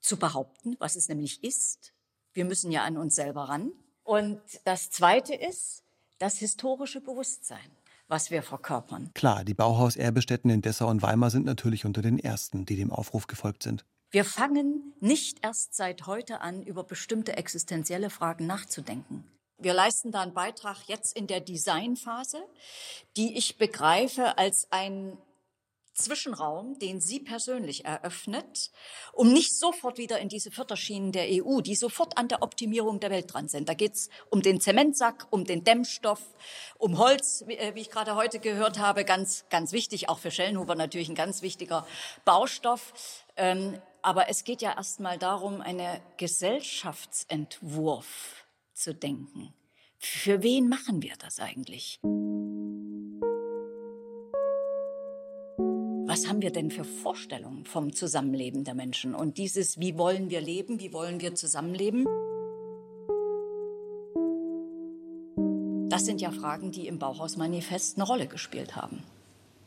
[SPEAKER 15] zu behaupten, was es nämlich ist. Wir müssen ja an uns selber ran. Und das Zweite ist das historische Bewusstsein, was wir verkörpern.
[SPEAKER 4] Klar, die Bauhaus-Erbestätten in Dessau und Weimar sind natürlich unter den ersten, die dem Aufruf gefolgt sind.
[SPEAKER 15] Wir fangen nicht erst seit heute an, über bestimmte existenzielle Fragen nachzudenken. Wir leisten da einen Beitrag jetzt in der Designphase, die ich begreife als ein Zwischenraum, den sie persönlich eröffnet, um nicht sofort wieder in diese Förderschienen der EU, die sofort an der Optimierung der Welt dran sind. Da geht es um den Zementsack, um den Dämmstoff, um Holz, wie, äh, ich gerade heute gehört habe, ganz, ganz wichtig, auch für Schellenhuber natürlich ein ganz wichtiger Baustoff. Ähm, aber es geht ja erstmal darum, einen Gesellschaftsentwurf zu denken. Für wen machen wir das eigentlich? was haben wir denn für Vorstellungen vom Zusammenleben der Menschen? Und dieses, wie wollen wir leben, wie wollen wir zusammenleben? Das sind ja Fragen, die im Bauhausmanifest eine Rolle gespielt haben.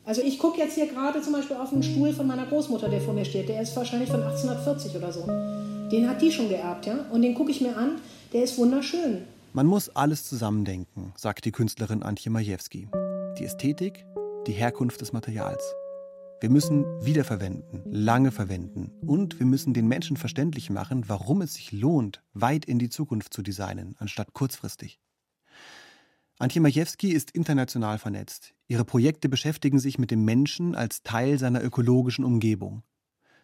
[SPEAKER 16] Also ich gucke jetzt hier gerade zum Beispiel auf den Stuhl von meiner Großmutter, der vor mir steht. Der ist wahrscheinlich von 1840 oder so. Den hat die schon geerbt, ja. Und den gucke ich mir an. Der ist wunderschön.
[SPEAKER 4] Man muss alles zusammendenken, sagt die Künstlerin Antje Majewski. Die Ästhetik, die Herkunft des Materials. Wir müssen wiederverwenden, lange verwenden und wir müssen den Menschen verständlich machen, warum es sich lohnt, weit in die Zukunft zu designen, anstatt kurzfristig. Antje Majewski ist international vernetzt. Ihre Projekte beschäftigen sich mit dem Menschen als Teil seiner ökologischen Umgebung.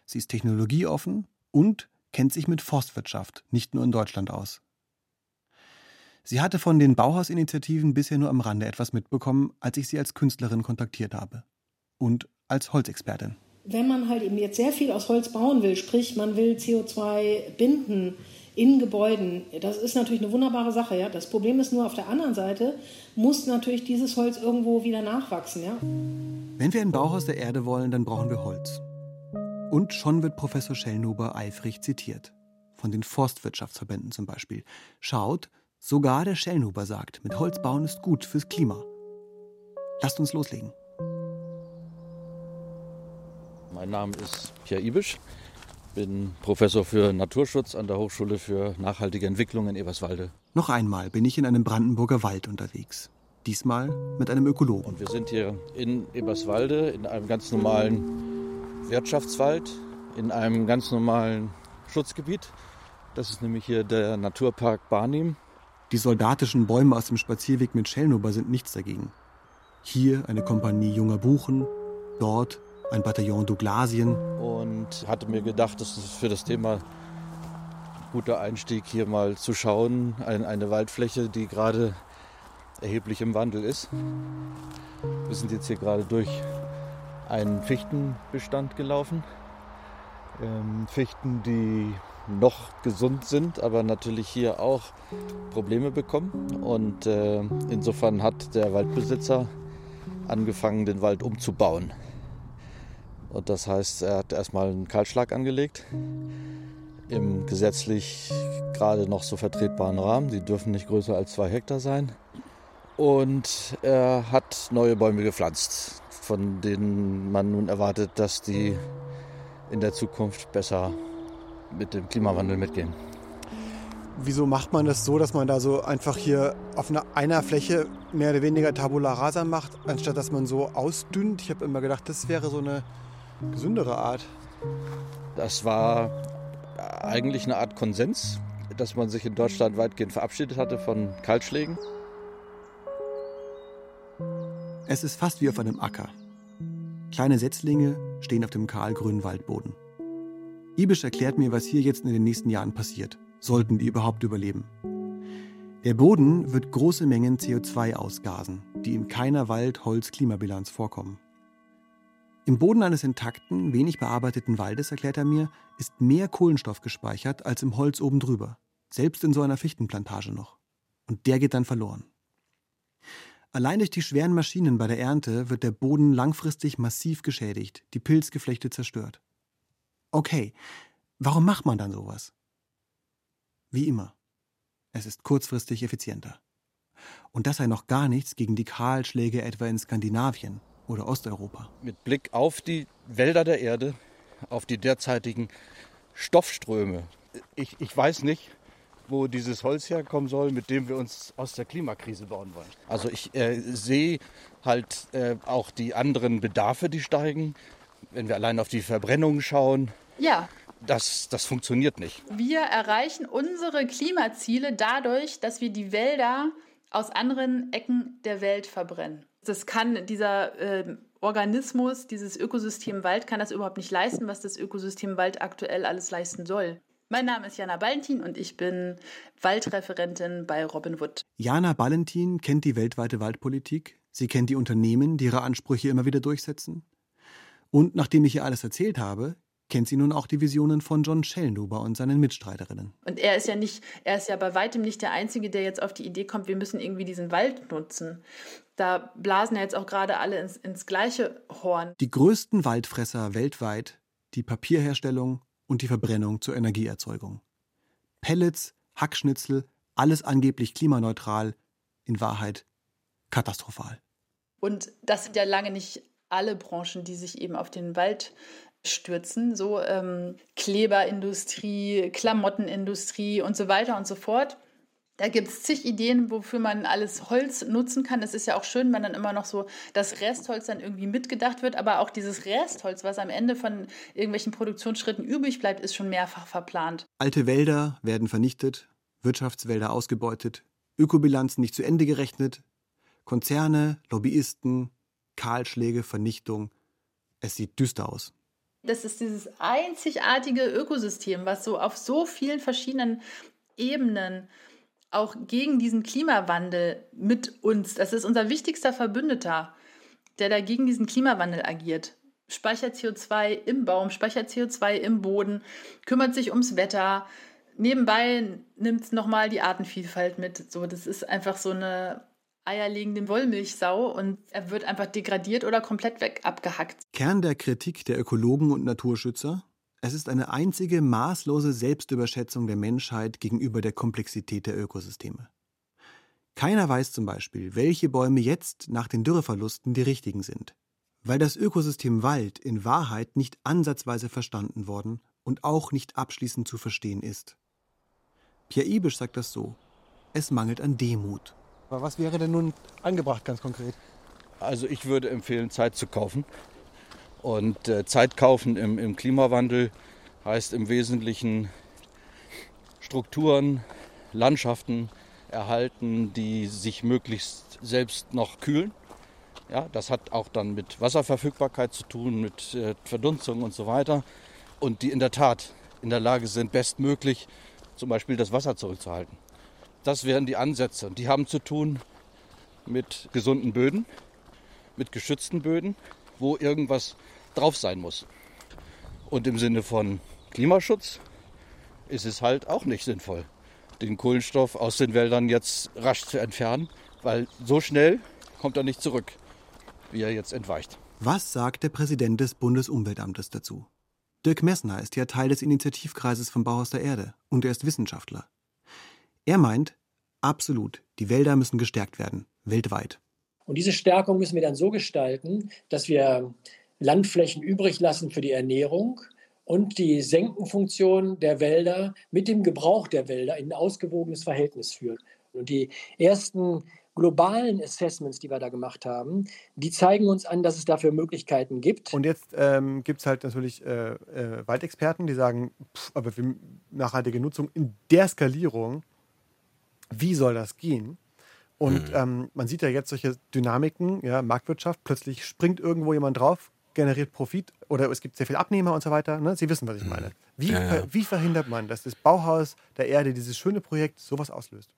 [SPEAKER 4] Sie ist technologieoffen und kennt sich mit Forstwirtschaft nicht nur in Deutschland aus. Sie hatte von den Bauhausinitiativen bisher nur am Rande etwas mitbekommen, als ich sie als Künstlerin kontaktiert habe. Und als Holzexpertin.
[SPEAKER 16] Wenn man halt eben jetzt sehr viel aus Holz bauen will, sprich man will CO2 binden in Gebäuden, das ist natürlich eine wunderbare Sache. Ja? Das Problem ist nur, auf der anderen Seite muss natürlich dieses Holz irgendwo wieder nachwachsen. Ja?
[SPEAKER 4] Wenn wir ein Bauhaus der Erde wollen, dann brauchen wir Holz. Und schon wird Professor Schellnuber eifrig zitiert. Von den Forstwirtschaftsverbänden zum Beispiel. Schaut, sogar der Schellnuber sagt, mit Holz bauen ist gut fürs Klima. Lasst uns loslegen.
[SPEAKER 17] Mein Name ist Pierre Ibisch, bin Professor für Naturschutz an der Hochschule für nachhaltige Entwicklung in Eberswalde.
[SPEAKER 4] Noch einmal bin ich in einem Brandenburger Wald unterwegs. Diesmal mit einem Ökologen.
[SPEAKER 17] Und wir sind hier in Eberswalde in einem ganz normalen Wirtschaftswald, in einem ganz normalen Schutzgebiet. Das ist nämlich hier der Naturpark Barnim.
[SPEAKER 4] Die soldatischen Bäume aus dem Spazierweg mit Schellnuber sind nichts dagegen. Hier eine Kompanie junger Buchen, dort ein Bataillon Douglasien.
[SPEAKER 17] Und hatte mir gedacht, das ist für das Thema ein guter Einstieg, hier mal zu schauen. Ein, eine Waldfläche, die gerade erheblich im Wandel ist. Wir sind jetzt hier gerade durch einen Fichtenbestand gelaufen. Ähm, Fichten, die noch gesund sind, aber natürlich hier auch Probleme bekommen. Und äh, insofern hat der Waldbesitzer angefangen, den Wald umzubauen. Und das heißt, er hat erstmal einen Kahlschlag angelegt im gesetzlich gerade noch so vertretbaren Rahmen. Die dürfen nicht größer als zwei Hektar sein. Und er hat neue Bäume gepflanzt, von denen man nun erwartet, dass die in der Zukunft besser mit dem Klimawandel mitgehen.
[SPEAKER 6] Wieso macht man das so, dass man da so einfach hier auf einer, einer Fläche mehr oder weniger Tabula rasa macht, anstatt dass man so ausdünnt? Ich habe immer gedacht, das wäre so eine gesündere Art.
[SPEAKER 17] Das war eigentlich eine Art Konsens, dass man sich in Deutschland weitgehend verabschiedet hatte von Kaltschlägen.
[SPEAKER 4] Es ist fast wie auf einem Acker. Kleine Setzlinge stehen auf dem kahlgrünen Waldboden. Ibisch erklärt mir, was hier jetzt in den nächsten Jahren passiert, sollten die überhaupt überleben. Der Boden wird große Mengen CO2 ausgasen, die in keiner Wald-Holz-Klimabilanz vorkommen. Im Boden eines intakten, wenig bearbeiteten Waldes, erklärt er mir, ist mehr Kohlenstoff gespeichert als im Holz oben drüber. Selbst in so einer Fichtenplantage noch. Und der geht dann verloren. Allein durch die schweren Maschinen bei der Ernte wird der Boden langfristig massiv geschädigt, die Pilzgeflechte zerstört. Okay, warum macht man dann sowas? Wie immer. Es ist kurzfristig effizienter. Und das sei noch gar nichts gegen die Kahlschläge etwa in Skandinavien, oder Osteuropa.
[SPEAKER 17] Mit Blick auf die Wälder der Erde, auf die derzeitigen Stoffströme. Ich, ich weiß nicht, wo dieses Holz herkommen soll, mit dem wir uns aus der Klimakrise bauen wollen. Also ich äh, sehe halt äh, auch die anderen Bedarfe, die steigen. Wenn wir allein auf die Verbrennung schauen,
[SPEAKER 18] ja.
[SPEAKER 17] das, das funktioniert nicht.
[SPEAKER 18] Wir erreichen unsere Klimaziele dadurch, dass wir die Wälder aus anderen Ecken der Welt verbrennen. Das kann dieser äh, Organismus, dieses Ökosystem Wald kann das überhaupt nicht leisten, was das Ökosystem Wald aktuell alles leisten soll. Mein Name ist Jana Ballentin und ich bin Waldreferentin bei Robin Wood.
[SPEAKER 4] Jana Ballentin kennt die weltweite Waldpolitik. Sie kennt die Unternehmen, die ihre Ansprüche immer wieder durchsetzen. Und nachdem ich ihr alles erzählt habe, kennt sie nun auch die Visionen von John Schellnuber und seinen Mitstreiterinnen.
[SPEAKER 18] Und er ist ja nicht, er ist ja bei weitem nicht der Einzige, der jetzt auf die Idee kommt, wir müssen irgendwie diesen Wald nutzen. Da blasen ja jetzt auch gerade alle ins, ins gleiche Horn.
[SPEAKER 4] Die größten Waldfresser weltweit, die Papierherstellung und die Verbrennung zur Energieerzeugung. Pellets, Hackschnitzel, alles angeblich klimaneutral, in Wahrheit katastrophal.
[SPEAKER 18] Und das sind ja lange nicht alle Branchen, die sich eben auf den Wald stürzen, so ähm, Kleberindustrie, Klamottenindustrie und so weiter und so fort. Da gibt es zig Ideen, wofür man alles Holz nutzen kann. Es ist ja auch schön, wenn dann immer noch so das Restholz dann irgendwie mitgedacht wird. Aber auch dieses Restholz, was am Ende von irgendwelchen Produktionsschritten übrig bleibt, ist schon mehrfach verplant.
[SPEAKER 4] Alte Wälder werden vernichtet, Wirtschaftswälder ausgebeutet, Ökobilanzen nicht zu Ende gerechnet, Konzerne, Lobbyisten, Kahlschläge, Vernichtung. Es sieht düster aus.
[SPEAKER 18] Das ist dieses einzigartige Ökosystem, was so auf so vielen verschiedenen Ebenen auch gegen diesen Klimawandel mit uns. Das ist unser wichtigster Verbündeter, der da gegen diesen Klimawandel agiert. Speichert CO2 im Baum, speichert CO2 im Boden, kümmert sich ums Wetter. Nebenbei nimmt es nochmal die Artenvielfalt mit. So, das ist einfach so eine eierlegende Wollmilchsau und er wird einfach degradiert oder komplett weg abgehackt.
[SPEAKER 4] Kern der Kritik der Ökologen und Naturschützer? Es ist eine einzige maßlose Selbstüberschätzung der Menschheit gegenüber der Komplexität der Ökosysteme. Keiner weiß zum Beispiel, welche Bäume jetzt nach den Dürreverlusten die richtigen sind, weil das Ökosystem Wald in Wahrheit nicht ansatzweise verstanden worden und auch nicht abschließend zu verstehen ist. Pierre Ibisch sagt das so: Es mangelt an Demut.
[SPEAKER 6] Aber was wäre denn nun angebracht ganz konkret?
[SPEAKER 17] Also ich würde empfehlen, Zeit zu kaufen. Und äh, Zeit kaufen im, im Klimawandel heißt im Wesentlichen Strukturen, Landschaften erhalten, die sich möglichst selbst noch kühlen. Ja, das hat auch dann mit Wasserverfügbarkeit zu tun, mit äh, Verdunstung und so weiter. Und die in der Tat in der Lage sind, bestmöglich zum Beispiel das Wasser zurückzuhalten. Das wären die Ansätze. Und die haben zu tun mit gesunden Böden, mit geschützten Böden, wo irgendwas drauf sein muss. Und im Sinne von Klimaschutz ist es halt auch nicht sinnvoll, den Kohlenstoff aus den Wäldern jetzt rasch zu entfernen, weil so schnell kommt er nicht zurück, wie er jetzt entweicht.
[SPEAKER 4] Was sagt der Präsident des Bundesumweltamtes dazu? Dirk Messner ist ja Teil des Initiativkreises vom Bauhaus der Erde und er ist Wissenschaftler. Er meint, absolut, die Wälder müssen gestärkt werden, weltweit.
[SPEAKER 9] Und diese Stärkung müssen wir dann so gestalten, dass wir Landflächen übrig lassen für die Ernährung und die Senkenfunktion der Wälder mit dem Gebrauch der Wälder in ein ausgewogenes Verhältnis führen. Und die ersten globalen Assessments, die wir da gemacht haben, die zeigen uns an, dass es dafür Möglichkeiten gibt.
[SPEAKER 6] Und jetzt ähm, gibt es halt natürlich äh, äh, Waldexperten, die sagen, pff, aber für nachhaltige Nutzung in der Skalierung, wie soll das gehen? Und mhm. ähm, man sieht ja jetzt solche Dynamiken, ja, Marktwirtschaft, plötzlich springt irgendwo jemand drauf, generiert Profit oder es gibt sehr viel Abnehmer und so weiter. Ne? Sie wissen, was ich mhm. meine. Wie, ja, ja. wie verhindert man, dass das Bauhaus der Erde, dieses schöne Projekt, sowas auslöst?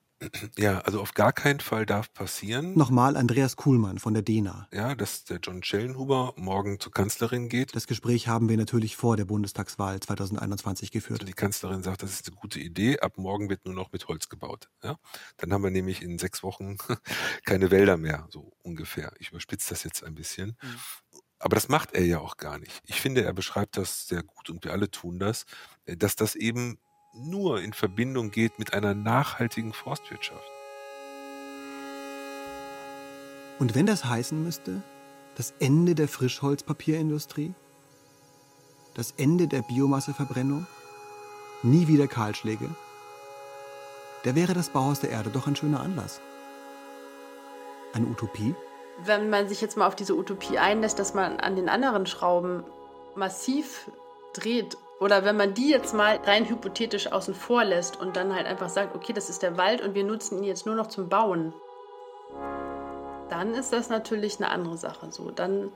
[SPEAKER 7] Ja, also auf gar keinen Fall darf passieren.
[SPEAKER 4] Nochmal Andreas Kuhlmann von der DENA.
[SPEAKER 7] Ja, dass der John Schellenhuber morgen zur Kanzlerin geht.
[SPEAKER 4] Das Gespräch haben wir natürlich vor der Bundestagswahl 2021 geführt.
[SPEAKER 7] Also die Kanzlerin sagt, das ist eine gute Idee. Ab morgen wird nur noch mit Holz gebaut. Ja? Dann haben wir nämlich in sechs Wochen keine Wälder mehr, so ungefähr. Ich überspitze das jetzt ein bisschen. Mhm. Aber das macht er ja auch gar nicht. Ich finde, er beschreibt das sehr gut und wir alle tun das, dass das eben nur in Verbindung geht mit einer nachhaltigen Forstwirtschaft.
[SPEAKER 4] Und wenn das heißen müsste, das Ende der Frischholzpapierindustrie? Das Ende der Biomasseverbrennung? Nie wieder Kahlschläge? Da wäre das Bauhaus der Erde doch ein schöner Anlass. Eine Utopie?
[SPEAKER 18] wenn man sich jetzt mal auf diese Utopie einlässt, dass man an den anderen Schrauben massiv dreht oder wenn man die jetzt mal rein hypothetisch außen vor lässt und dann halt einfach sagt, okay, das ist der Wald und wir nutzen ihn jetzt nur noch zum Bauen, dann ist das natürlich eine andere Sache. So, dann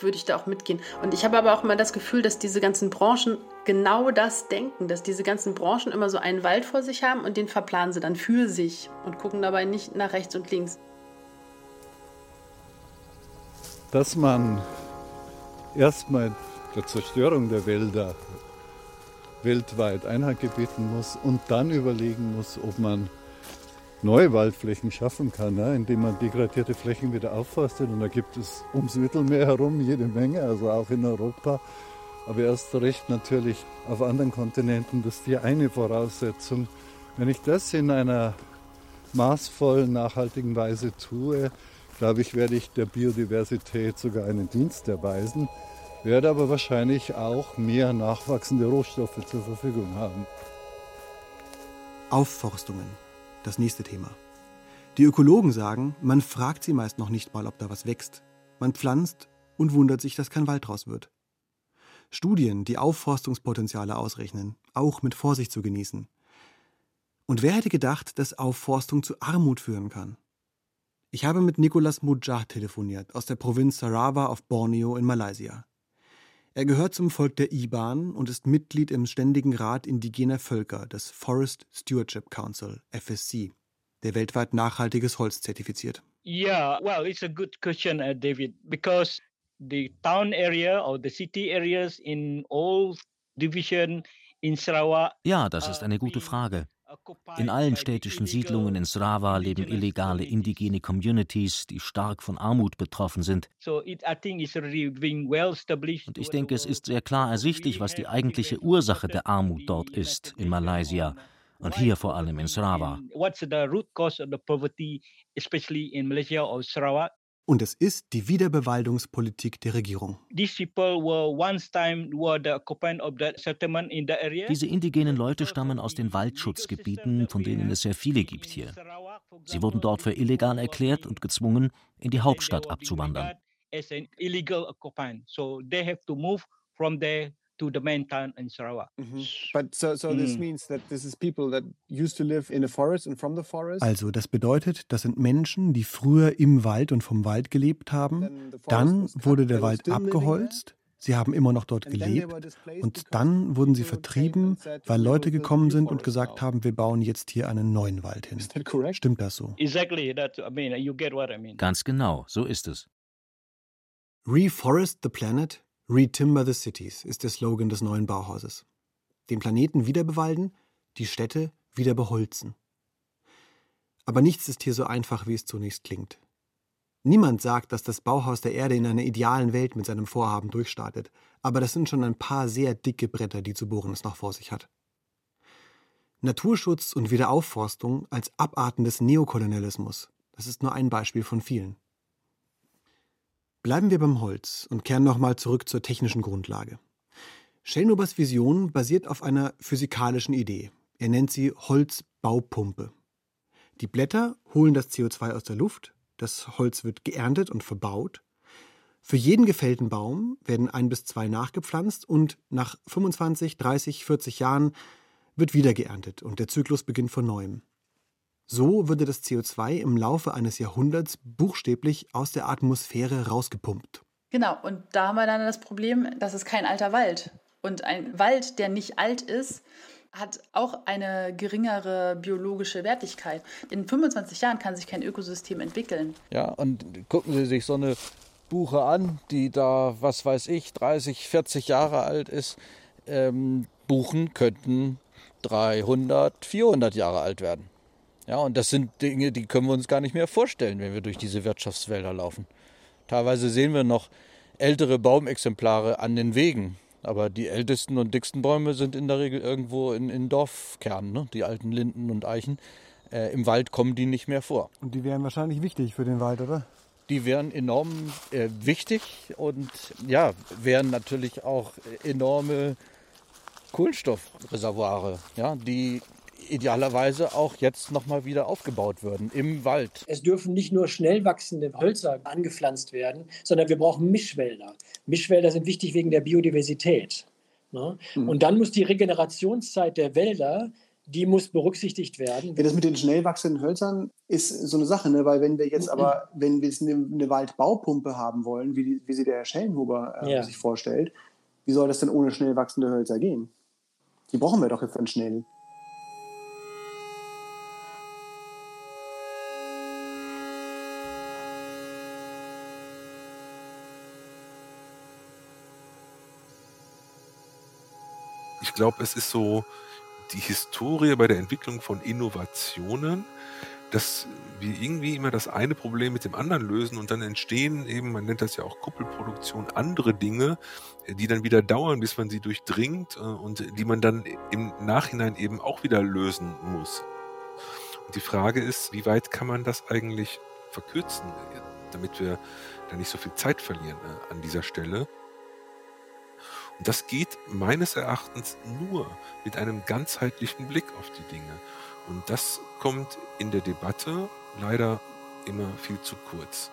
[SPEAKER 18] würde ich da auch mitgehen. Und ich habe aber auch immer das Gefühl, dass diese ganzen Branchen genau das denken, dass diese ganzen Branchen immer so einen Wald vor sich haben und den verplanen sie dann für sich und gucken dabei nicht nach rechts und links
[SPEAKER 3] dass man erstmal der Zerstörung der Wälder weltweit Einhalt gebieten muss und dann überlegen muss, ob man neue Waldflächen schaffen kann, ne? indem man degradierte Flächen wieder aufforstet. Und da gibt es ums Mittelmeer herum jede Menge, also auch in Europa. Aber erst recht natürlich auf anderen Kontinenten. Das ist die eine Voraussetzung. Wenn ich das in einer maßvollen, nachhaltigen Weise tue, glaube ich, werde ich der Biodiversität sogar einen Dienst erweisen, werde aber wahrscheinlich auch mehr nachwachsende Rohstoffe zur Verfügung haben.
[SPEAKER 4] Aufforstungen, das nächste Thema. Die Ökologen sagen, man fragt sie meist noch nicht mal, ob da was wächst. Man pflanzt und wundert sich, dass kein Wald draus wird. Studien, die Aufforstungspotenziale ausrechnen, auch mit Vorsicht zu genießen. Und wer hätte gedacht, dass Aufforstung zu Armut führen kann? Ich habe mit Nicolas Mujah telefoniert aus der Provinz Sarawak auf Borneo in Malaysia. Er gehört zum Volk der Iban und ist Mitglied im Ständigen Rat indigener Völker des Forest Stewardship Council, FSC, der weltweit nachhaltiges Holz zertifiziert.
[SPEAKER 19] Yeah, well, it's a good question, uh, David, because the town area or the city areas in all division in Sarawak.
[SPEAKER 5] Ja, das ist eine gute Frage. In allen städtischen Siedlungen in Srava leben illegale indigene Communities, die stark von Armut betroffen sind. Und ich denke, es ist sehr klar ersichtlich, was die eigentliche Ursache der Armut dort ist, in Malaysia und hier vor allem in Sarawak.
[SPEAKER 4] Und es ist die Wiederbewaldungspolitik der Regierung.
[SPEAKER 5] Diese indigenen Leute stammen aus den Waldschutzgebieten, von denen es sehr viele gibt hier. Sie wurden dort für illegal erklärt und gezwungen, in die Hauptstadt abzuwandern
[SPEAKER 19] to the main town in Sarawak.
[SPEAKER 6] Mhm. But so, so this mm. means that this is people that used to live in a forest and from the forest.
[SPEAKER 4] Also, das bedeutet, das sind Menschen, die früher im Wald und vom Wald gelebt haben. Dann wurde der Wald abgeholzt. Sie haben immer noch dort gelebt und dann wurden sie vertrieben, weil Leute gekommen sind und gesagt haben, wir bauen jetzt hier einen neuen Wald hin. Stimmt das so?
[SPEAKER 5] Ganz genau, so ist es.
[SPEAKER 4] Reforest the Planet Retimber the Cities ist der Slogan des neuen Bauhauses. Den Planeten wieder bewalden, die Städte wieder beholzen. Aber nichts ist hier so einfach, wie es zunächst klingt. Niemand sagt, dass das Bauhaus der Erde in einer idealen Welt mit seinem Vorhaben durchstartet, aber das sind schon ein paar sehr dicke Bretter, die zu bohren es noch vor sich hat. Naturschutz und Wiederaufforstung als Abarten des Neokolonialismus, das ist nur ein Beispiel von vielen. Bleiben wir beim Holz und kehren nochmal zurück zur technischen Grundlage. Schellenobers Vision basiert auf einer physikalischen Idee. Er nennt sie Holzbaupumpe. Die Blätter holen das CO2 aus der Luft, das Holz wird geerntet und verbaut. Für jeden gefällten Baum werden ein bis zwei nachgepflanzt und nach 25, 30, 40 Jahren wird wieder geerntet und der Zyklus beginnt von neuem. So würde das CO2 im Laufe eines Jahrhunderts buchstäblich aus der Atmosphäre rausgepumpt.
[SPEAKER 18] Genau, und da haben wir dann das Problem, das ist kein alter Wald. Und ein Wald, der nicht alt ist, hat auch eine geringere biologische Wertigkeit. In 25 Jahren kann sich kein Ökosystem entwickeln.
[SPEAKER 17] Ja, und gucken Sie sich so eine Buche an, die da, was weiß ich, 30, 40 Jahre alt ist. Ähm, Buchen könnten 300, 400 Jahre alt werden. Ja, und das sind Dinge, die können wir uns gar nicht mehr vorstellen, wenn wir durch diese Wirtschaftswälder laufen. Teilweise sehen wir noch ältere Baumexemplare an den Wegen. Aber die ältesten und dicksten Bäume sind in der Regel irgendwo in, in Dorfkernen, ne? die alten Linden und Eichen. Äh, Im Wald kommen die nicht mehr vor.
[SPEAKER 6] Und die wären wahrscheinlich wichtig für den Wald, oder?
[SPEAKER 17] Die wären enorm äh, wichtig und ja, wären natürlich auch enorme Kohlenstoffreservoire, ja, die idealerweise auch jetzt nochmal wieder aufgebaut würden im Wald.
[SPEAKER 9] Es dürfen nicht nur schnell wachsende Hölzer angepflanzt werden, sondern wir brauchen Mischwälder. Mischwälder sind wichtig wegen der Biodiversität. Ne? Mhm. Und dann muss die Regenerationszeit der Wälder die muss berücksichtigt werden.
[SPEAKER 6] Ja, das mit den schnell wachsenden Hölzern ist so eine Sache, ne? weil wenn wir jetzt mhm. aber, wenn wir jetzt eine, eine Waldbaupumpe haben wollen, wie, wie sie der Herr Schellenhuber äh, ja. sich vorstellt, wie soll das denn ohne schnell wachsende Hölzer gehen? Die brauchen wir doch jetzt dann schnell.
[SPEAKER 7] Glaube, es ist so die Historie bei der Entwicklung von Innovationen, dass wir irgendwie immer das eine Problem mit dem anderen lösen und dann entstehen eben, man nennt das ja auch Kuppelproduktion, andere Dinge, die dann wieder dauern, bis man sie durchdringt äh, und die man dann im Nachhinein eben auch wieder lösen muss. Und die Frage ist, wie weit kann man das eigentlich verkürzen, damit wir da nicht so viel Zeit verlieren äh, an dieser Stelle? Das geht meines Erachtens nur mit einem ganzheitlichen Blick auf die Dinge. Und das kommt in der Debatte leider immer viel zu kurz.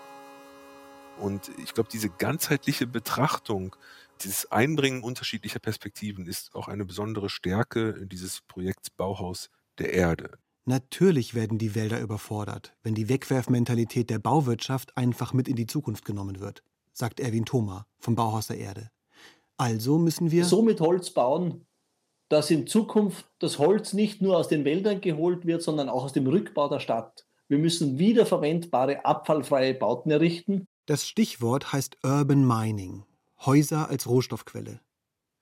[SPEAKER 7] Und ich glaube, diese ganzheitliche Betrachtung, dieses Einbringen unterschiedlicher Perspektiven ist auch eine besondere Stärke dieses Projekts Bauhaus der Erde.
[SPEAKER 4] Natürlich werden die Wälder überfordert, wenn die Wegwerfmentalität der Bauwirtschaft einfach mit in die Zukunft genommen wird, sagt Erwin Thoma vom Bauhaus der Erde. Also müssen wir
[SPEAKER 8] so mit Holz bauen, dass in Zukunft das Holz nicht nur aus den Wäldern geholt wird, sondern auch aus dem Rückbau der Stadt. Wir müssen wiederverwendbare, abfallfreie Bauten errichten.
[SPEAKER 4] Das Stichwort heißt Urban Mining, Häuser als Rohstoffquelle.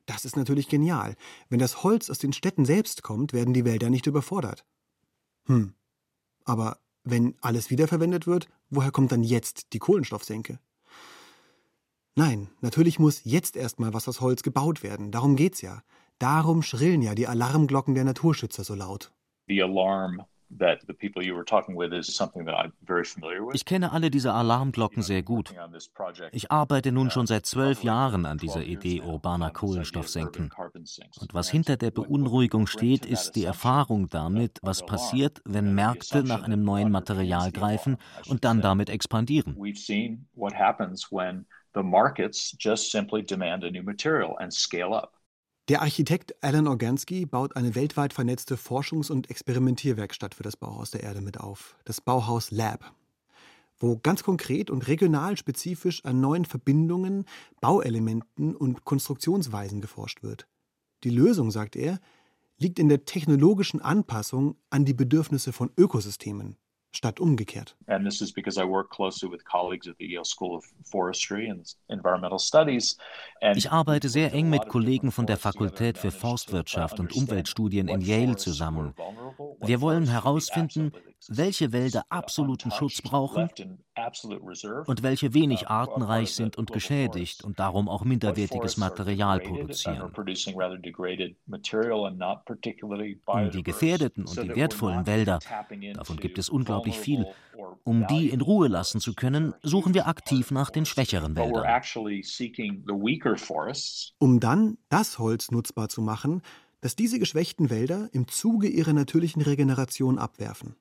[SPEAKER 4] Das ist natürlich genial. Wenn das Holz aus den Städten selbst kommt, werden die Wälder nicht überfordert. Hm. Aber wenn alles wiederverwendet wird, woher kommt dann jetzt die Kohlenstoffsenke? Nein, natürlich muss jetzt erstmal was aus Holz gebaut werden. Darum geht's ja. Darum schrillen ja die Alarmglocken der Naturschützer so laut.
[SPEAKER 20] The alarm
[SPEAKER 5] ich kenne alle diese Alarmglocken sehr gut. Ich arbeite nun schon seit zwölf Jahren an dieser Idee urbaner Kohlenstoffsenken. Und was hinter der Beunruhigung steht, ist die Erfahrung damit, was passiert, wenn Märkte nach einem neuen Material greifen und dann damit expandieren.
[SPEAKER 20] The markets just simply demand a new material and scale up.
[SPEAKER 4] Der Architekt Alan Organsky baut eine weltweit vernetzte Forschungs- und Experimentierwerkstatt für das Bauhaus der Erde mit auf, das Bauhaus Lab, wo ganz konkret und regional spezifisch an neuen Verbindungen, Bauelementen und Konstruktionsweisen geforscht wird. Die Lösung, sagt er, liegt in der technologischen Anpassung an die Bedürfnisse von Ökosystemen statt umgekehrt.
[SPEAKER 5] Ich arbeite sehr eng mit Kollegen von der Fakultät für Forstwirtschaft und Umweltstudien in Yale zusammen. Wir wollen herausfinden, welche Wälder absoluten Schutz brauchen und welche wenig artenreich sind und geschädigt und darum auch minderwertiges Material produzieren. Um die gefährdeten und die wertvollen Wälder, davon gibt es unglaublich viel, um die in Ruhe lassen zu können, suchen wir aktiv nach den schwächeren Wäldern.
[SPEAKER 4] Um dann das Holz nutzbar zu machen, das diese geschwächten Wälder im Zuge ihrer natürlichen Regeneration abwerfen.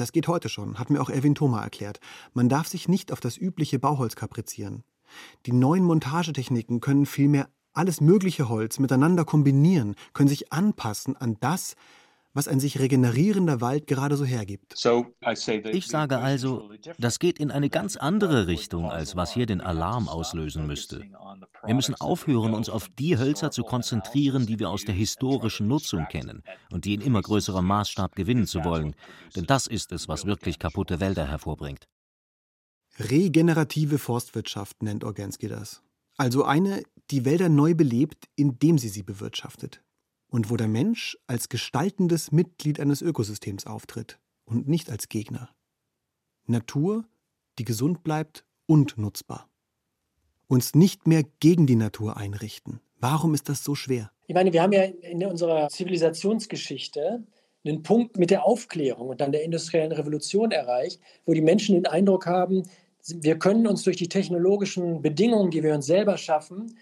[SPEAKER 4] Das geht heute schon, hat mir auch Erwin Thoma erklärt. Man darf sich nicht auf das übliche Bauholz kaprizieren. Die neuen Montagetechniken können vielmehr alles mögliche Holz miteinander kombinieren, können sich anpassen an das, was ein sich regenerierender Wald gerade so hergibt.
[SPEAKER 5] Ich sage also, das geht in eine ganz andere Richtung, als was hier den Alarm auslösen müsste. Wir müssen aufhören, uns auf die Hölzer zu konzentrieren, die wir aus der historischen Nutzung kennen und die in immer größerem Maßstab gewinnen zu wollen. Denn das ist es, was wirklich kaputte Wälder hervorbringt.
[SPEAKER 4] Regenerative Forstwirtschaft nennt Organski das. Also eine, die Wälder neu belebt, indem sie sie bewirtschaftet und wo der Mensch als gestaltendes Mitglied eines Ökosystems auftritt und nicht als Gegner. Natur, die gesund bleibt und nutzbar. Uns nicht mehr gegen die Natur einrichten. Warum ist das so schwer?
[SPEAKER 9] Ich meine, wir haben ja in unserer Zivilisationsgeschichte einen Punkt mit der Aufklärung und dann der industriellen Revolution erreicht, wo die Menschen den Eindruck haben, wir können uns durch die technologischen Bedingungen, die wir uns selber schaffen,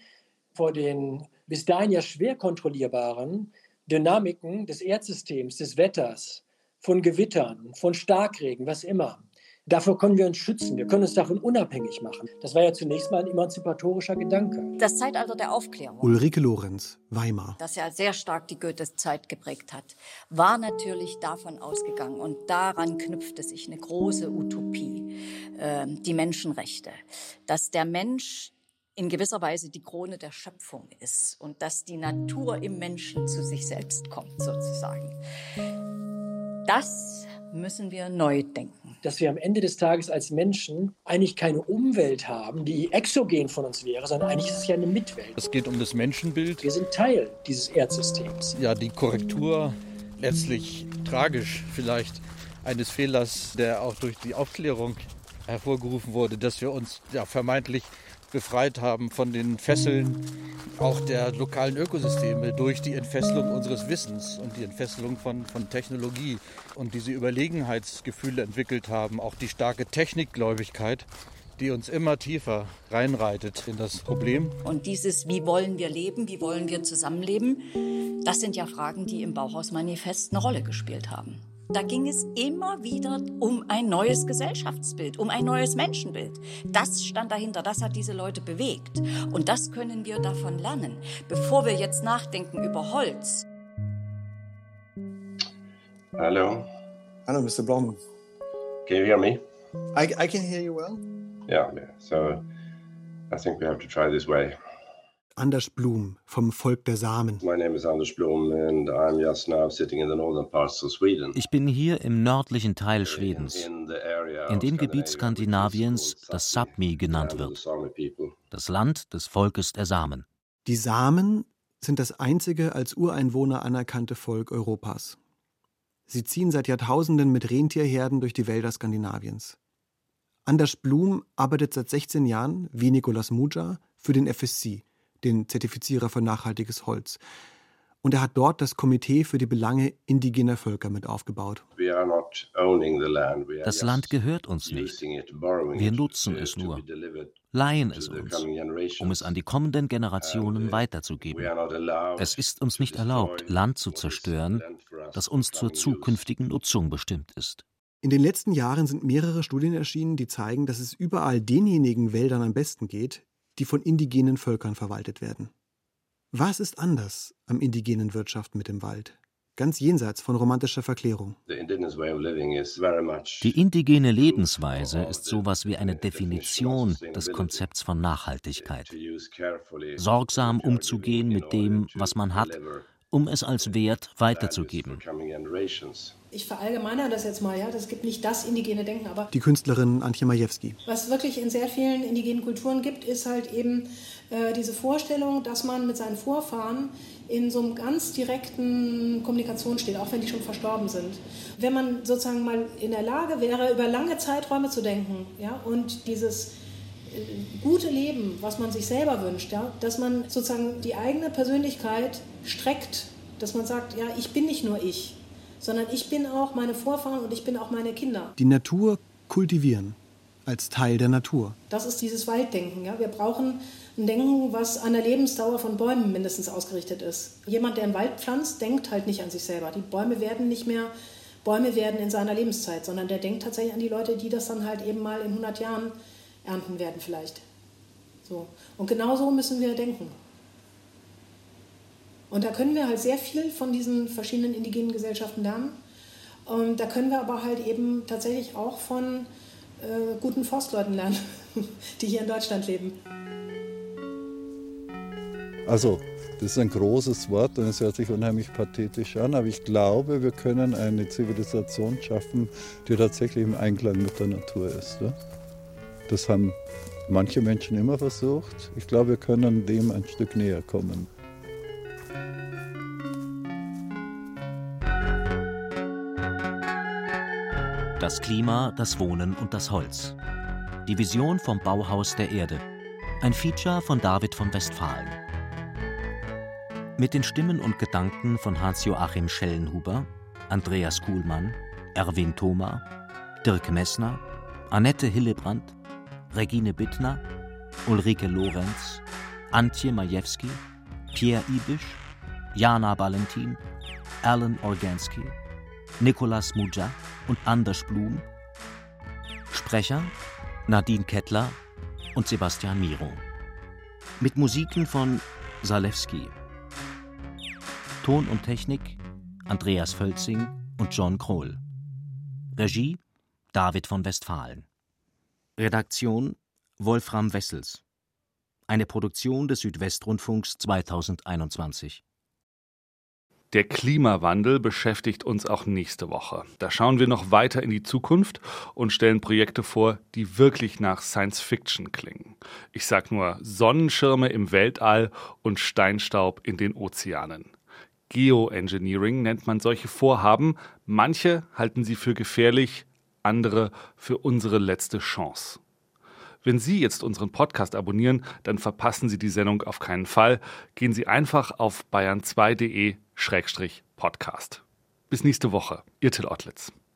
[SPEAKER 9] vor den bis dahin ja schwer kontrollierbaren Dynamiken des Erdsystems, des Wetters, von Gewittern, von Starkregen, was immer. Davor können wir uns schützen, wir können uns davon unabhängig machen. Das war ja zunächst mal ein emanzipatorischer Gedanke.
[SPEAKER 15] Das Zeitalter der Aufklärung.
[SPEAKER 4] Ulrike Lorenz, Weimar.
[SPEAKER 15] Das ja sehr stark die Goethe-Zeit geprägt hat, war natürlich davon ausgegangen und daran knüpfte sich eine große Utopie, äh, die Menschenrechte, dass der Mensch in gewisser Weise die Krone der Schöpfung ist und dass die Natur im Menschen zu sich selbst kommt, sozusagen. Das müssen wir neu denken.
[SPEAKER 9] Dass wir am Ende des Tages als Menschen eigentlich keine Umwelt haben, die exogen von uns wäre, sondern eigentlich ist es ja eine Mitwelt.
[SPEAKER 17] Es geht um das Menschenbild.
[SPEAKER 9] Wir sind Teil dieses Erdsystems.
[SPEAKER 17] Ja, die Korrektur letztlich tragisch vielleicht eines Fehlers, der auch durch die Aufklärung hervorgerufen wurde, dass wir uns ja vermeintlich befreit haben von den Fesseln auch der lokalen Ökosysteme durch die Entfesselung unseres Wissens und die Entfesselung von, von Technologie und diese Überlegenheitsgefühle entwickelt haben, auch die starke Technikgläubigkeit, die uns immer tiefer reinreitet in das Problem.
[SPEAKER 15] Und dieses, wie wollen wir leben, wie wollen wir zusammenleben, das sind ja Fragen, die im Bauhausmanifest eine Rolle gespielt haben. Da ging es immer wieder um ein neues Gesellschaftsbild, um ein neues Menschenbild. Das stand dahinter, das hat diese Leute bewegt. Und das können wir davon lernen. Bevor wir jetzt nachdenken über Holz.
[SPEAKER 21] Hallo.
[SPEAKER 6] Hallo, Mr. Blom.
[SPEAKER 21] Can you hear me?
[SPEAKER 6] I, I can hear you well.
[SPEAKER 21] Yeah, yeah. So I think we have to try this way.
[SPEAKER 4] Anders Blum vom Volk der Samen.
[SPEAKER 21] My name is Anders Blum and I'm just now sitting in the northern parts of Sweden.
[SPEAKER 5] Ich bin hier im nördlichen Teil Schwedens, in dem Gebiet Skandinaviens, das Sápmi genannt wird, das Land des Volkes der Samen.
[SPEAKER 4] Die Samen sind das einzige als Ureinwohner anerkannte Volk Europas. Sie ziehen seit Jahrtausenden mit Rentierherden durch die Wälder Skandinaviens. Anders Blum arbeitet seit 16 Jahren, wie Nicolas Muja, für den FSC, den Zertifizierer für nachhaltiges Holz. Und er hat dort das Komitee für die Belange indigener Völker mit aufgebaut.
[SPEAKER 5] Das Land gehört uns nicht. Wir nutzen es nur, leihen es uns, um es an die kommenden Generationen weiterzugeben. Es ist uns nicht erlaubt, Land zu zerstören, das uns zur zukünftigen Nutzung bestimmt ist.
[SPEAKER 4] In den letzten Jahren sind mehrere Studien erschienen, die zeigen, dass es überall denjenigen Wäldern am besten geht, die von indigenen Völkern verwaltet werden. Was ist anders am indigenen Wirtschaften mit dem Wald? Ganz jenseits von romantischer Verklärung.
[SPEAKER 5] Die indigene Lebensweise ist sowas wie eine Definition des Konzepts von Nachhaltigkeit. Sorgsam umzugehen mit dem, was man hat, um es als Wert weiterzugeben.
[SPEAKER 16] Ich verallgemeine das jetzt mal, ja, das gibt nicht das indigene Denken, aber
[SPEAKER 4] die Künstlerin Antje Majewski.
[SPEAKER 16] Was wirklich in sehr vielen indigenen Kulturen gibt, ist halt eben äh, diese Vorstellung, dass man mit seinen Vorfahren in so einem ganz direkten Kommunikation steht, auch wenn die schon verstorben sind. Wenn man sozusagen mal in der Lage wäre, über lange Zeiträume zu denken, ja, und dieses gute Leben, was man sich selber wünscht, ja, dass man sozusagen die eigene Persönlichkeit streckt, dass man sagt, ja, ich bin nicht nur ich, sondern ich bin auch meine Vorfahren und ich bin auch meine Kinder.
[SPEAKER 4] Die Natur kultivieren als Teil der Natur.
[SPEAKER 16] Das ist dieses Walddenken. Ja? Wir brauchen ein Denken, was an der Lebensdauer von Bäumen mindestens ausgerichtet ist. Jemand, der einen Wald pflanzt, denkt halt nicht an sich selber. Die Bäume werden nicht mehr Bäume werden in seiner Lebenszeit, sondern der denkt tatsächlich an die Leute, die das dann halt eben mal in 100 Jahren ernten werden vielleicht. So. Und genau so müssen wir denken. Und da können wir halt sehr viel von diesen verschiedenen indigenen Gesellschaften lernen. Und da können wir aber halt eben tatsächlich auch von äh, guten Forstleuten lernen, die hier in Deutschland leben.
[SPEAKER 3] Also, das ist ein großes Wort und es hört sich unheimlich pathetisch an, aber ich glaube, wir können eine Zivilisation schaffen, die tatsächlich im Einklang mit der Natur ist. Ja? Das haben manche Menschen immer versucht. Ich glaube, wir können dem ein Stück näher kommen.
[SPEAKER 5] Das Klima, das Wohnen und das Holz. Die Vision vom Bauhaus der Erde. Ein Feature von David von Westfalen. Mit den Stimmen und Gedanken von Hans-Joachim Schellenhuber, Andreas Kuhlmann, Erwin Thoma, Dirk Messner, Annette Hillebrand, Regine Bittner, Ulrike Lorenz, Antje Majewski, Pierre Ibisch, Jana Valentin, Alan Organsky, Nikolas Muja und Anders Blum. Sprecher Nadine Kettler und Sebastian Miro. Mit Musiken von Salewski. Ton und Technik Andreas Völzing und John Kroll. Regie David von Westfalen. Redaktion Wolfram Wessels. Eine Produktion des Südwestrundfunks 2021.
[SPEAKER 2] Der Klimawandel beschäftigt uns auch nächste Woche. Da schauen wir noch weiter in die Zukunft und stellen Projekte vor, die wirklich nach Science Fiction klingen. Ich sag nur Sonnenschirme im Weltall und Steinstaub in den Ozeanen. Geoengineering nennt man solche Vorhaben. Manche halten sie für gefährlich, andere für unsere letzte Chance. Wenn Sie jetzt unseren Podcast abonnieren, dann verpassen Sie die Sendung auf keinen Fall. Gehen Sie einfach auf bayern2.de Schrägstrich Podcast. Bis nächste Woche. Ihr Till Ottlitz.